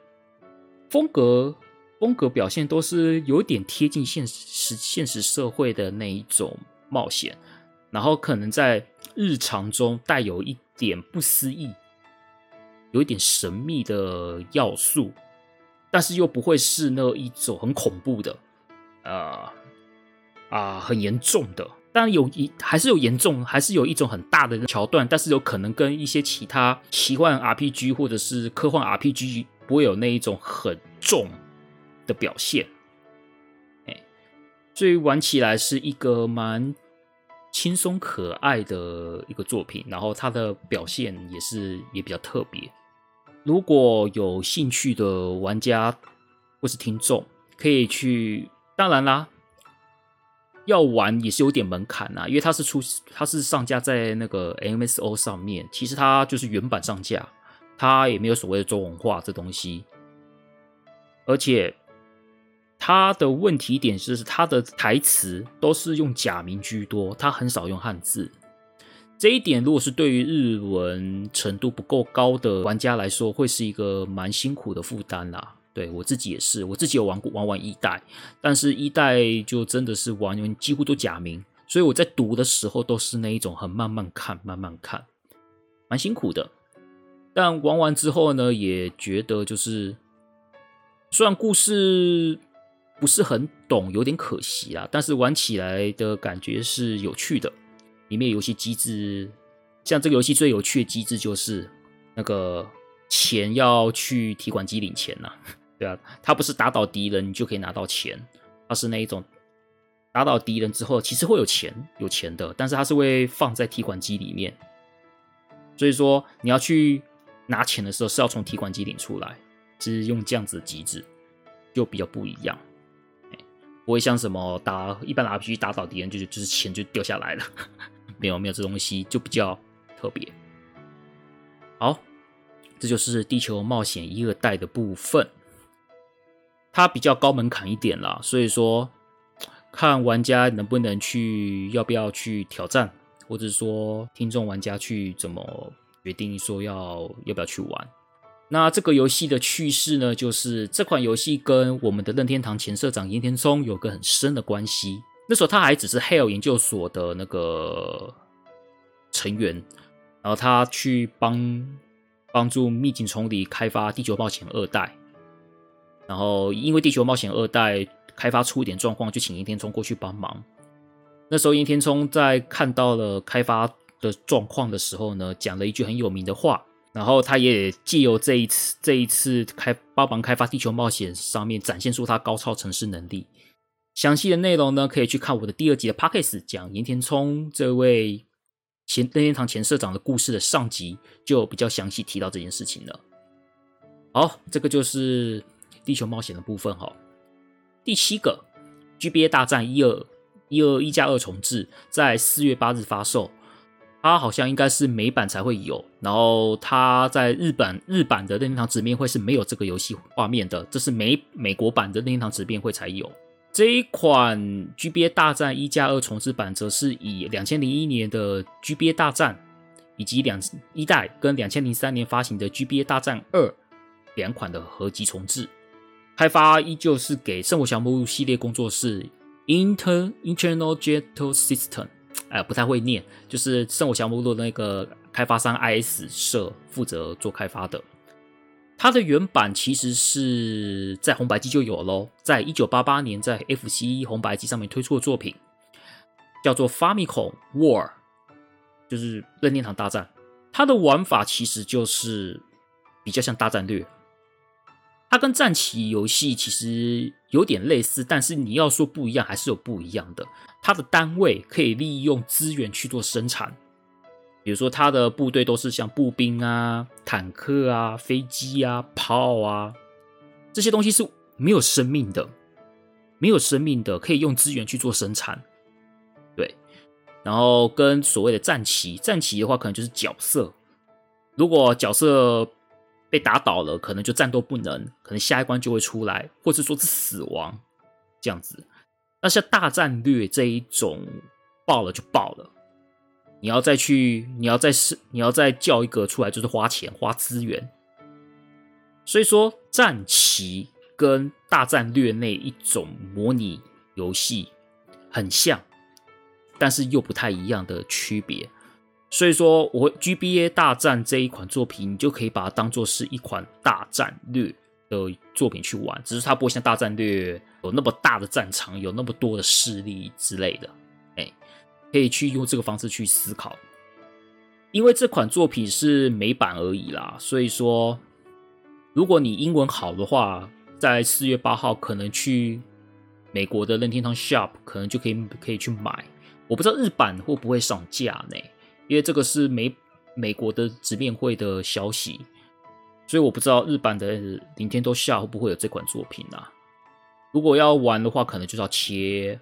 风格风格表现都是有点贴近现实现实社会的那一种冒险，然后可能在日常中带有一点不思议，有一点神秘的要素，但是又不会是那一种很恐怖的，啊、呃、啊，很严重的。当然有一还是有严重，还是有一种很大的桥段，但是有可能跟一些其他奇幻 RPG 或者是科幻 RPG 不会有那一种很重的表现。哎，所以玩起来是一个蛮轻松可爱的一个作品，然后它的表现也是也比较特别。如果有兴趣的玩家或是听众，可以去，当然啦。要玩也是有点门槛呐，因为它是出，它是上架在那个 MSO 上面，其实它就是原版上架，它也没有所谓的中文化这东西，而且它的问题点就是它的台词都是用假名居多，它很少用汉字，这一点如果是对于日文程度不够高的玩家来说，会是一个蛮辛苦的负担啦。对，我自己也是，我自己有玩过玩玩一代，但是一代就真的是玩完几乎都假名，所以我在读的时候都是那一种很慢慢看，慢慢看，蛮辛苦的。但玩完之后呢，也觉得就是虽然故事不是很懂，有点可惜啊，但是玩起来的感觉是有趣的。里面游戏机制，像这个游戏最有趣的机制就是那个钱要去提款机领钱呐、对啊，它不是打倒敌人你就可以拿到钱，它是那一种打倒敌人之后其实会有钱有钱的，但是它是会放在提款机里面，所以说你要去拿钱的时候是要从提款机领出来，是用这样子的机制就比较不一样，不会像什么打一般 RPG 打倒敌人就就是钱就掉下来了。没有没有这东西就比较特别。好，这就是《地球冒险一二代》的部分，它比较高门槛一点啦，所以说看玩家能不能去，要不要去挑战，或者说听众玩家去怎么决定说要要不要去玩。那这个游戏的趣事呢，就是这款游戏跟我们的任天堂前社长岩田聪有个很深的关系。那时候他还只是 Hale 研究所的那个成员，然后他去帮帮助秘境崇李开发《地球冒险二代》，然后因为《地球冒险二代》开发出一点状况，就请岩田聪过去帮忙。那时候岩田聪在看到了开发的状况的时候呢，讲了一句很有名的话，然后他也借由这一次这一次开帮忙开发《地球冒险》上面展现出他高超程式能力。详细的内容呢，可以去看我的第二集的 Podcast，讲岩田聪这位前任天堂前社长的故事的上集，就比较详细提到这件事情了。好，这个就是地球冒险的部分哈。第七个 GBA 大战一二一二一加二重置，在四月八日发售，它好像应该是美版才会有，然后它在日本日版的任天堂直面会是没有这个游戏画面的，这是美美国版的任天堂直面会才有。这一款 GBA 大战一加二重置版，则是以两千零一年的 GBA 大战，以及两一代跟两千零三年发行的 GBA 大战二两款的合集重置，开发依旧是给圣火降魔录系列工作室 Inter Internal Jetto System，哎，不太会念，就是圣火降魔录的那个开发商 IS 社负责做开发的。它的原版其实是在红白机就有喽，在一九八八年在 FC 红白机上面推出的作品，叫做 Famicom War，就是任天堂大战。它的玩法其实就是比较像大战略，它跟战棋游戏其实有点类似，但是你要说不一样，还是有不一样的。它的单位可以利用资源去做生产。比如说，它的部队都是像步兵啊、坦克啊、飞机啊、炮啊这些东西是没有生命的，没有生命的，可以用资源去做生产。对，然后跟所谓的战棋，战棋的话可能就是角色，如果角色被打倒了，可能就战斗不能，可能下一关就会出来，或者说是死亡这样子。那像大战略这一种，爆了就爆了。你要再去，你要再是，你要再叫一个出来，就是花钱花资源。所以说，战棋跟大战略那一种模拟游戏很像，但是又不太一样的区别。所以说，我 GBA 大战这一款作品，你就可以把它当做是一款大战略的作品去玩，只是它不会像大战略有那么大的战场，有那么多的势力之类的。哎可以去用这个方式去思考，因为这款作品是美版而已啦，所以说，如果你英文好的话，在四月八号可能去美国的任天堂 Shop 可能就可以可以去买。我不知道日版会不会上架呢？因为这个是美美国的直面会的消息，所以我不知道日版的零天都下会不会有这款作品啊。如果要玩的话，可能就是要切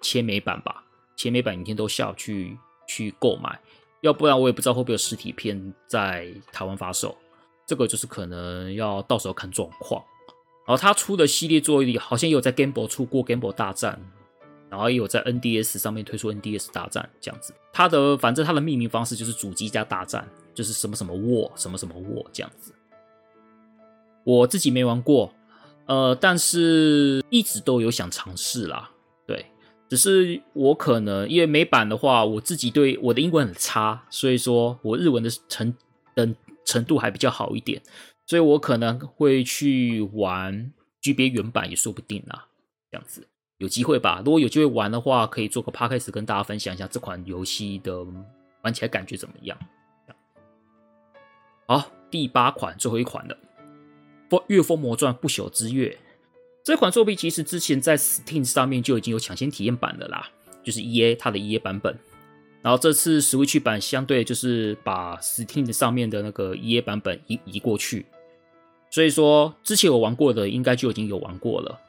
切美版吧。切美版影片都下去去购买，要不然我也不知道会不会有实体片在台湾发售。这个就是可能要到时候看状况。然后他出的系列作品里好像也有在 Game Boy 出过 Game Boy 大战，然后也有在 NDS 上面推出 NDS 大战这样子。它的反正它的命名方式就是主机加大战，就是什么什么 War 什么什么 War 这样子。我自己没玩过，呃，但是一直都有想尝试啦。对，只是我可能因为美版的话，我自己对我的英文很差，所以说我日文的程的程度还比较好一点，所以我可能会去玩 GB 原版也说不定啦。这样子。有机会吧，如果有机会玩的话，可以做个 podcast 跟大家分享一下这款游戏的玩起来感觉怎么样。好，第八款，最后一款了，《风月风魔传：不朽之月》这款作品其实之前在 Steam 上面就已经有抢先体验版的啦，就是 EA 它的 EA 版本。然后这次 Switch 版相对就是把 Steam 上面的那个 EA 版本移移过去，所以说之前有玩过的应该就已经有玩过了。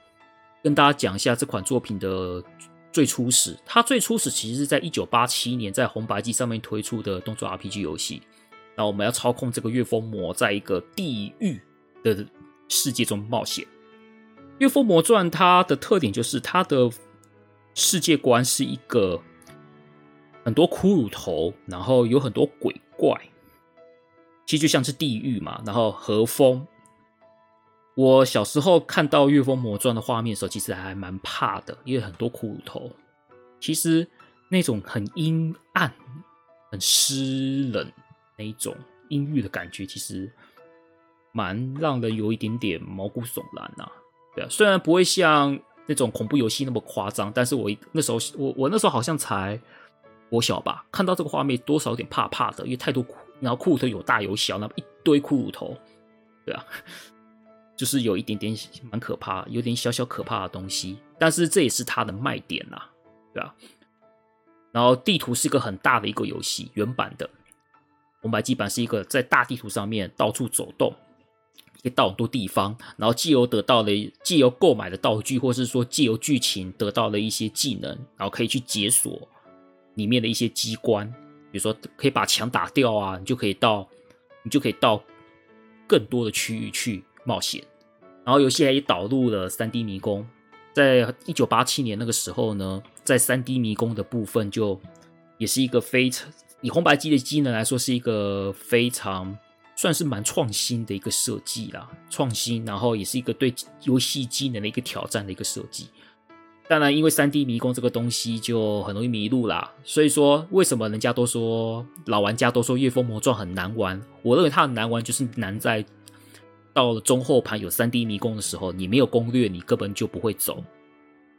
跟大家讲一下这款作品的最初始。它最初始其实是在一九八七年在红白机上面推出的动作 RPG 游戏。那我们要操控这个月风魔，在一个地狱的世界中冒险。月风魔传它的特点就是它的世界观是一个很多骷髅头，然后有很多鬼怪，其实就像是地狱嘛。然后和风。我小时候看到《月风魔传》的画面的时候，其实还蛮怕的，因为很多骷髅头。其实那种很阴暗、很湿冷那一种阴郁的感觉，其实蛮让人有一点点毛骨悚然呐。对啊，虽然不会像那种恐怖游戏那么夸张，但是我那时候我我那时候好像才我小吧，看到这个画面多少有点怕怕的，因为太多骷，然后骷髅头有大有小，那么一堆骷髅头，对啊。就是有一点点蛮可怕，有点小小可怕的东西，但是这也是它的卖点呐，对吧？然后地图是一个很大的一个游戏，原版的红白机版是一个在大地图上面到处走动，可以到很多地方，然后既有得到了，既有购买的道具，或是说既有剧情得到了一些技能，然后可以去解锁里面的一些机关，比如说可以把墙打掉啊，你就可以到，你就可以到更多的区域去。冒险，然后游戏还也导入了三 D 迷宫。在一九八七年那个时候呢，在三 D 迷宫的部分就也是一个非常以红白机的机能来说，是一个非常算是蛮创新的一个设计啦。创新，然后也是一个对游戏机能的一个挑战的一个设计。当然，因为三 D 迷宫这个东西就很容易迷路啦，所以说为什么人家都说老玩家都说《月风魔传》很难玩？我认为它很难玩，就是难在。到了中后盘有三 D 迷宫的时候，你没有攻略，你根本就不会走，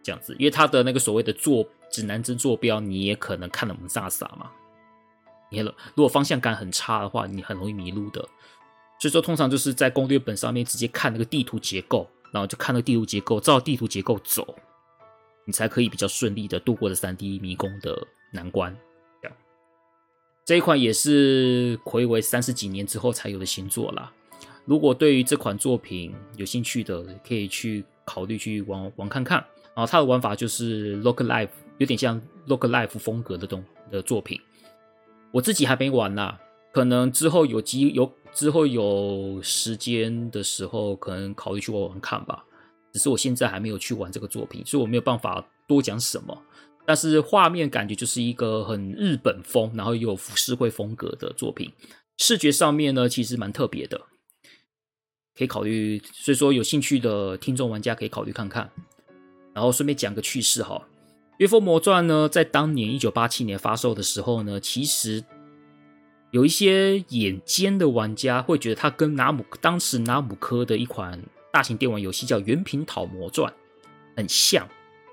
这样子，因为它的那个所谓的坐指南针坐标，你也可能看得蒙萨萨嘛。你了如果方向感很差的话，你很容易迷路的。所以说，通常就是在攻略本上面直接看那个地图结构，然后就看那个地图结构，照地图结构走，你才可以比较顺利的度过这三 D 迷宫的难关。这样，这一款也是睽违三十几年之后才有的新作啦。如果对于这款作品有兴趣的，可以去考虑去玩玩看看。然后它的玩法就是 roguelike，有点像 roguelike 风格的东的作品。我自己还没玩啦，可能之后有机有之后有时间的时候，可能考虑去玩玩看吧。只是我现在还没有去玩这个作品，所以我没有办法多讲什么。但是画面感觉就是一个很日本风，然后又有浮世绘风格的作品。视觉上面呢，其实蛮特别的。可以考虑，所以说有兴趣的听众玩家可以考虑看看。然后顺便讲个趣事哈，《月风魔传》呢，在当年一九八七年发售的时候呢，其实有一些眼尖的玩家会觉得它跟拿姆当时拿姆科的一款大型电玩游戏叫《原平讨魔传》很像。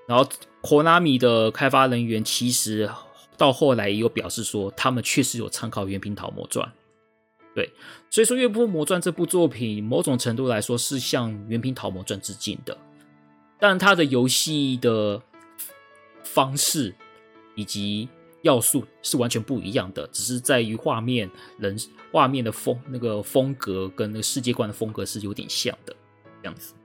然后 Konami 的开发人员其实到后来也有表示说，他们确实有参考《原平讨魔传》。对，所以说《月风魔传》这部作品，某种程度来说是向《原平桃魔传》致敬的，但它的游戏的方式以及要素是完全不一样的，只是在于画面、人、画面的风那个风格跟那个世界观的风格是有点像的这样子。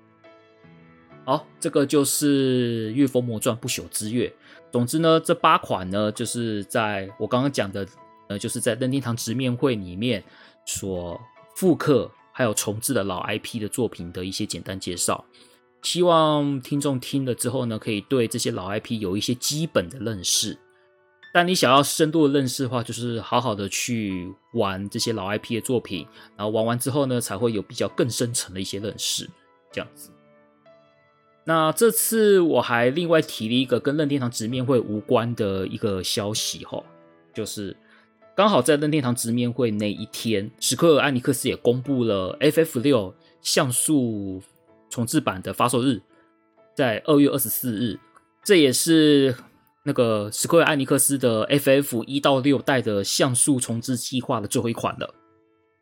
好，这个就是《月风魔传：不朽之月》。总之呢，这八款呢，就是在我刚刚讲的，呃，就是在任天堂直面会里面。所复刻还有重制的老 IP 的作品的一些简单介绍。希望听众听了之后呢，可以对这些老 IP 有一些基本的认识。但你想要深度的认识的话，就是好好的去玩这些老 IP 的作品，然后玩完之后呢，才会有比较更深层的一些认识，这样子。那这次我还另外提了一个跟任天堂直面会无关的一个消息哈，就是刚好在任天堂直面会那一天，史克尔艾尼克斯也公布了 FF 六像素重置版的发售日，在二月二十四日，这也是那个史克尔艾尼克斯的 FF 一到六代的像素重置计划的最后一款了。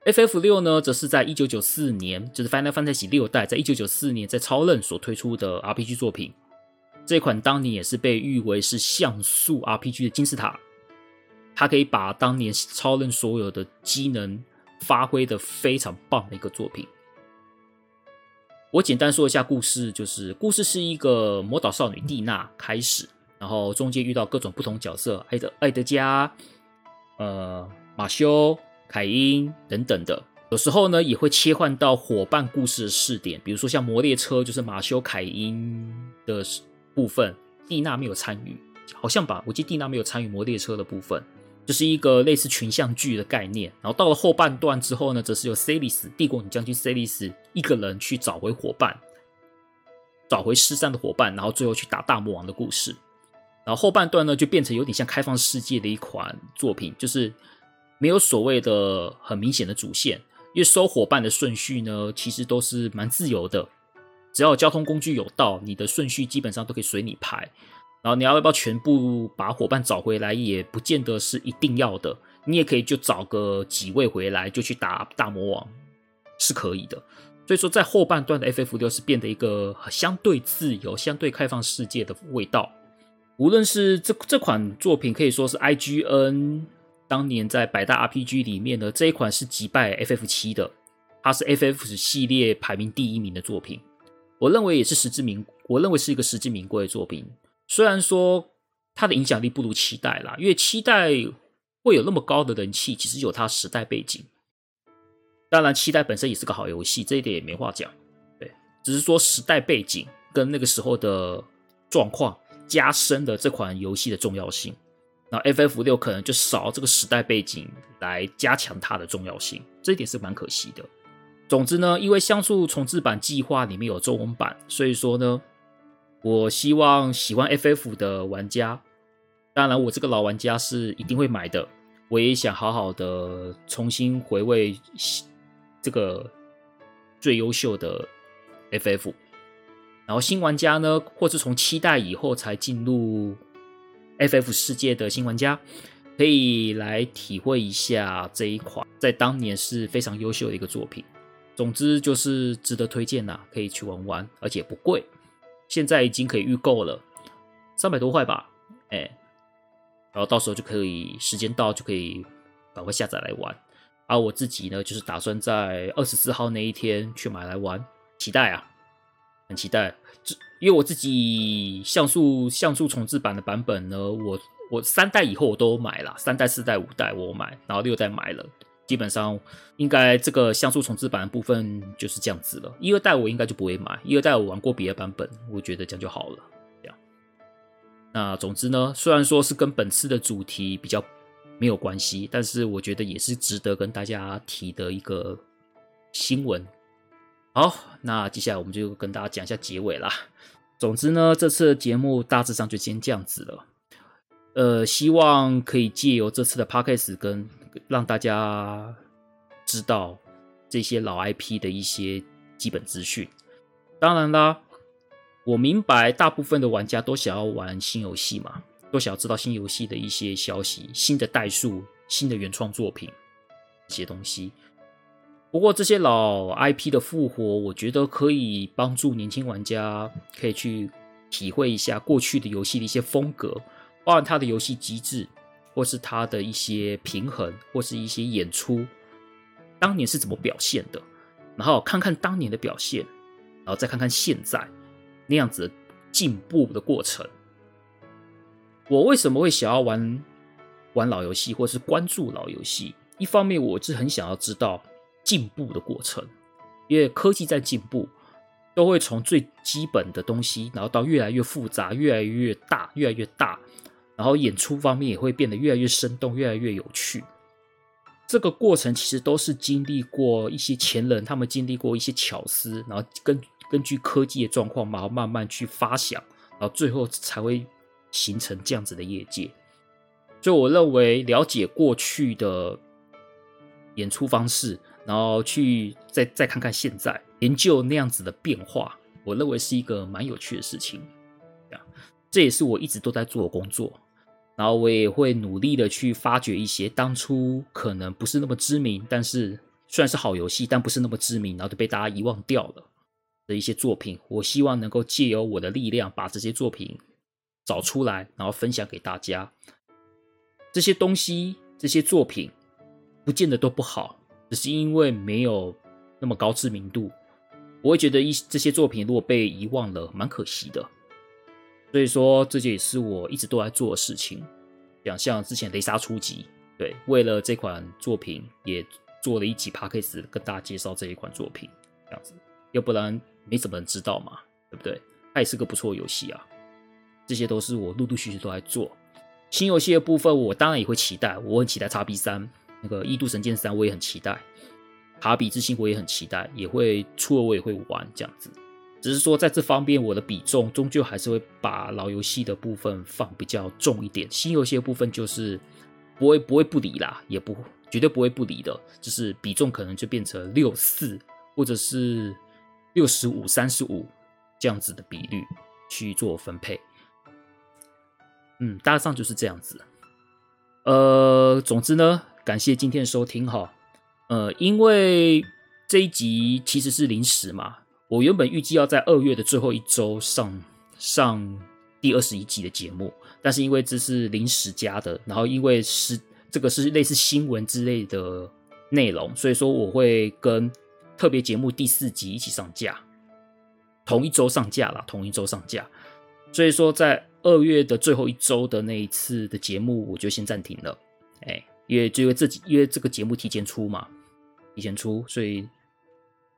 FF 六呢，则是在一九九四年，就是 Final Fantasy 六代，在一九九四年在超任所推出的 RPG 作品。这款当年也是被誉为是像素 RPG 的金字塔，它可以把当年超人所有的机能发挥的非常棒的一个作品。我简单说一下故事，就是故事是一个魔导少女蒂娜开始，然后中间遇到各种不同角色，艾德、艾德加，呃，马修。凯因等等的，有时候呢也会切换到伙伴故事的视点，比如说像魔列车，就是马修凯因的部分，蒂娜没有参与，好像吧？我记得蒂娜没有参与魔列车的部分，就是一个类似群像剧的概念。然后到了后半段之后呢，则是由塞利斯帝国女将军塞利斯一个人去找回伙伴，找回失散的伙伴，然后最后去打大魔王的故事。然后后半段呢，就变成有点像开放世界的一款作品，就是。没有所谓的很明显的主线，因为收伙伴的顺序呢，其实都是蛮自由的。只要交通工具有到，你的顺序基本上都可以随你排。然后你要不要全部把伙伴找回来，也不见得是一定要的。你也可以就找个几位回来，就去打大魔王，是可以的。所以说，在后半段的 FF6 是变得一个相对自由、相对开放世界的味道。无论是这这款作品，可以说是 IGN。当年在百大 RPG 里面呢，这一款是击败 FF 七的，它是 FF 系列排名第一名的作品。我认为也是实至名，我认为是一个实至名归的作品。虽然说它的影响力不如七代啦，因为七代会有那么高的人气，其实有它时代背景。当然，七代本身也是个好游戏，这一点也没话讲。对，只是说时代背景跟那个时候的状况加深了这款游戏的重要性。那 FF 六可能就少这个时代背景来加强它的重要性，这一点是蛮可惜的。总之呢，因为像素重置版计划里面有中文版，所以说呢，我希望喜欢 FF 的玩家，当然我这个老玩家是一定会买的。我也想好好的重新回味这个最优秀的 FF。然后新玩家呢，或是从期待以后才进入。FF 世界的新玩家可以来体会一下这一款，在当年是非常优秀的一个作品。总之就是值得推荐呐，可以去玩玩，而且不贵，现在已经可以预购了，三百多块吧，哎，然后到时候就可以时间到就可以赶快下载来玩。而我自己呢，就是打算在二十四号那一天去买来玩，期待啊，很期待。这因为我自己像素像素重置版的版本呢，我我三代以后我都买了，三代、四代、五代我买，然后六代买了，基本上应该这个像素重置版的部分就是这样子了。一二代我应该就不会买，一二代我玩过别的版本，我觉得这样就好了。这样，那总之呢，虽然说是跟本次的主题比较没有关系，但是我觉得也是值得跟大家提的一个新闻。好，那接下来我们就跟大家讲一下结尾啦。总之呢，这次的节目大致上就先这样子了。呃，希望可以借由这次的 podcast 跟让大家知道这些老 IP 的一些基本资讯。当然啦，我明白大部分的玩家都想要玩新游戏嘛，都想要知道新游戏的一些消息、新的代数、新的原创作品这些东西。不过这些老 IP 的复活，我觉得可以帮助年轻玩家可以去体会一下过去的游戏的一些风格，包含它的游戏机制，或是他的一些平衡，或是一些演出，当年是怎么表现的，然后看看当年的表现，然后再看看现在那样子进步的过程。我为什么会想要玩玩老游戏，或是关注老游戏？一方面，我是很想要知道。进步的过程，因为科技在进步，都会从最基本的东西，然后到越来越复杂、越来越大、越来越大，然后演出方面也会变得越来越生动、越来越有趣。这个过程其实都是经历过一些前人，他们经历过一些巧思，然后根根据科技的状况，然后慢慢去发想，然后最后才会形成这样子的业界。所以我认为了解过去的演出方式，然后去再再看看现在，研究那样子的变化，我认为是一个蛮有趣的事情。这也是我一直都在做的工作。然后我也会努力的去发掘一些当初可能不是那么知名，但是虽然是好游戏，但不是那么知名，然后就被大家遗忘掉了的一些作品。我希望能够借由我的力量，把这些作品找出来，然后分享给大家。这些东西，这些作品，不见得都不好，只是因为没有那么高知名度。我会觉得一这些作品如果被遗忘了，蛮可惜的。所以说，这些也是我一直都在做的事情。像像之前《雷莎初级》，对，为了这款作品也做了一集 Podcast 跟大家介绍这一款作品，这样子，要不然没怎么人知道嘛，对不对？它也是个不错的游戏啊。这些都是我陆陆续续都在做。新游戏的部分，我当然也会期待。我很期待 XB 三那个《异度神剑三》，我也很期待。卡比之心我也很期待，也会出了我也会玩这样子。只是说在这方面，我的比重终究还是会把老游戏的部分放比较重一点。新游戏的部分就是不会不会不理啦，也不绝对不会不理的，就是比重可能就变成六四或者是六十五三十五这样子的比率去做分配。嗯，大致上就是这样子。呃，总之呢，感谢今天的收听哈。呃，因为这一集其实是临时嘛，我原本预计要在二月的最后一周上上第二十一集的节目，但是因为这是临时加的，然后因为是这个是类似新闻之类的内容，所以说我会跟特别节目第四集一起上架，同一周上架啦，同一周上架。所以说在二月的最后一周的那一次的节目，我就先暂停了。哎，因为因为这因为这个节目提前出嘛，提前出，所以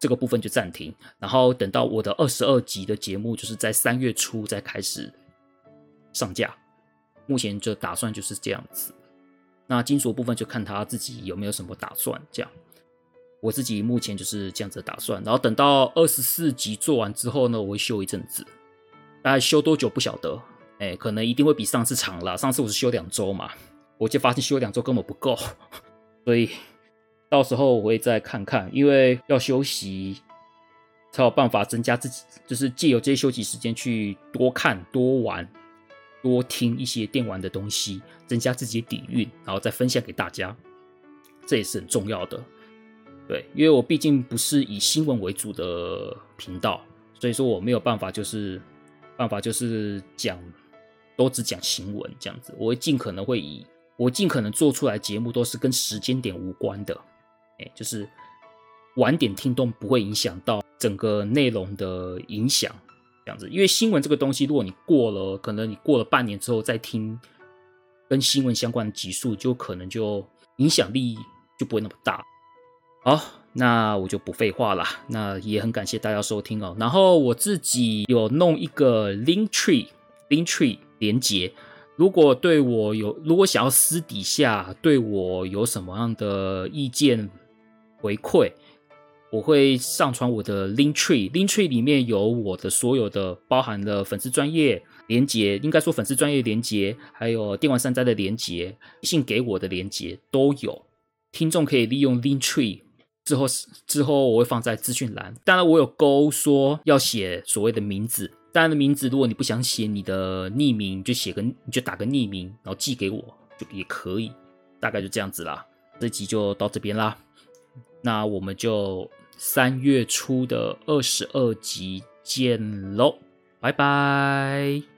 这个部分就暂停。然后等到我的二十二集的节目，就是在三月初再开始上架。目前就打算就是这样子。那金属部分就看他自己有没有什么打算。这样，我自己目前就是这样子的打算。然后等到二十四集做完之后呢，我会休一阵子，大概休多久不晓得。哎，可能一定会比上次长了。上次我是休两周嘛，我就发现休两周根本不够，所以到时候我会再看看，因为要休息才有办法增加自己，就是借由这些休息时间去多看、多玩、多听一些电玩的东西，增加自己底蕴，然后再分享给大家，这也是很重要的。对，因为我毕竟不是以新闻为主的频道，所以说我没有办法，就是办法就是讲。都只讲新闻这样子，我会尽可能会以我尽可能做出来节目都是跟时间点无关的，就是晚点听都不会影响到整个内容的影响这样子。因为新闻这个东西，如果你过了，可能你过了半年之后再听跟新闻相关的集数，就可能就影响力就不会那么大。好，那我就不废话了，那也很感谢大家收听哦。然后我自己有弄一个 Link Tree，Link Tree。连接，如果对我有，如果想要私底下对我有什么样的意见回馈，我会上传我的 Link Tree，Link Tree 里面有我的所有的包含了粉丝专业连接，应该说粉丝专业连接，还有电玩善哉的连接，信给我的连接都有，听众可以利用 Link Tree，之后之后我会放在资讯栏，当然我有勾说要写所谓的名字。当然的名字，如果你不想写你的匿名，你就写个，你就打个匿名，然后寄给我就也可以，大概就这样子啦。这集就到这边啦，那我们就三月初的二十二集见喽，拜拜。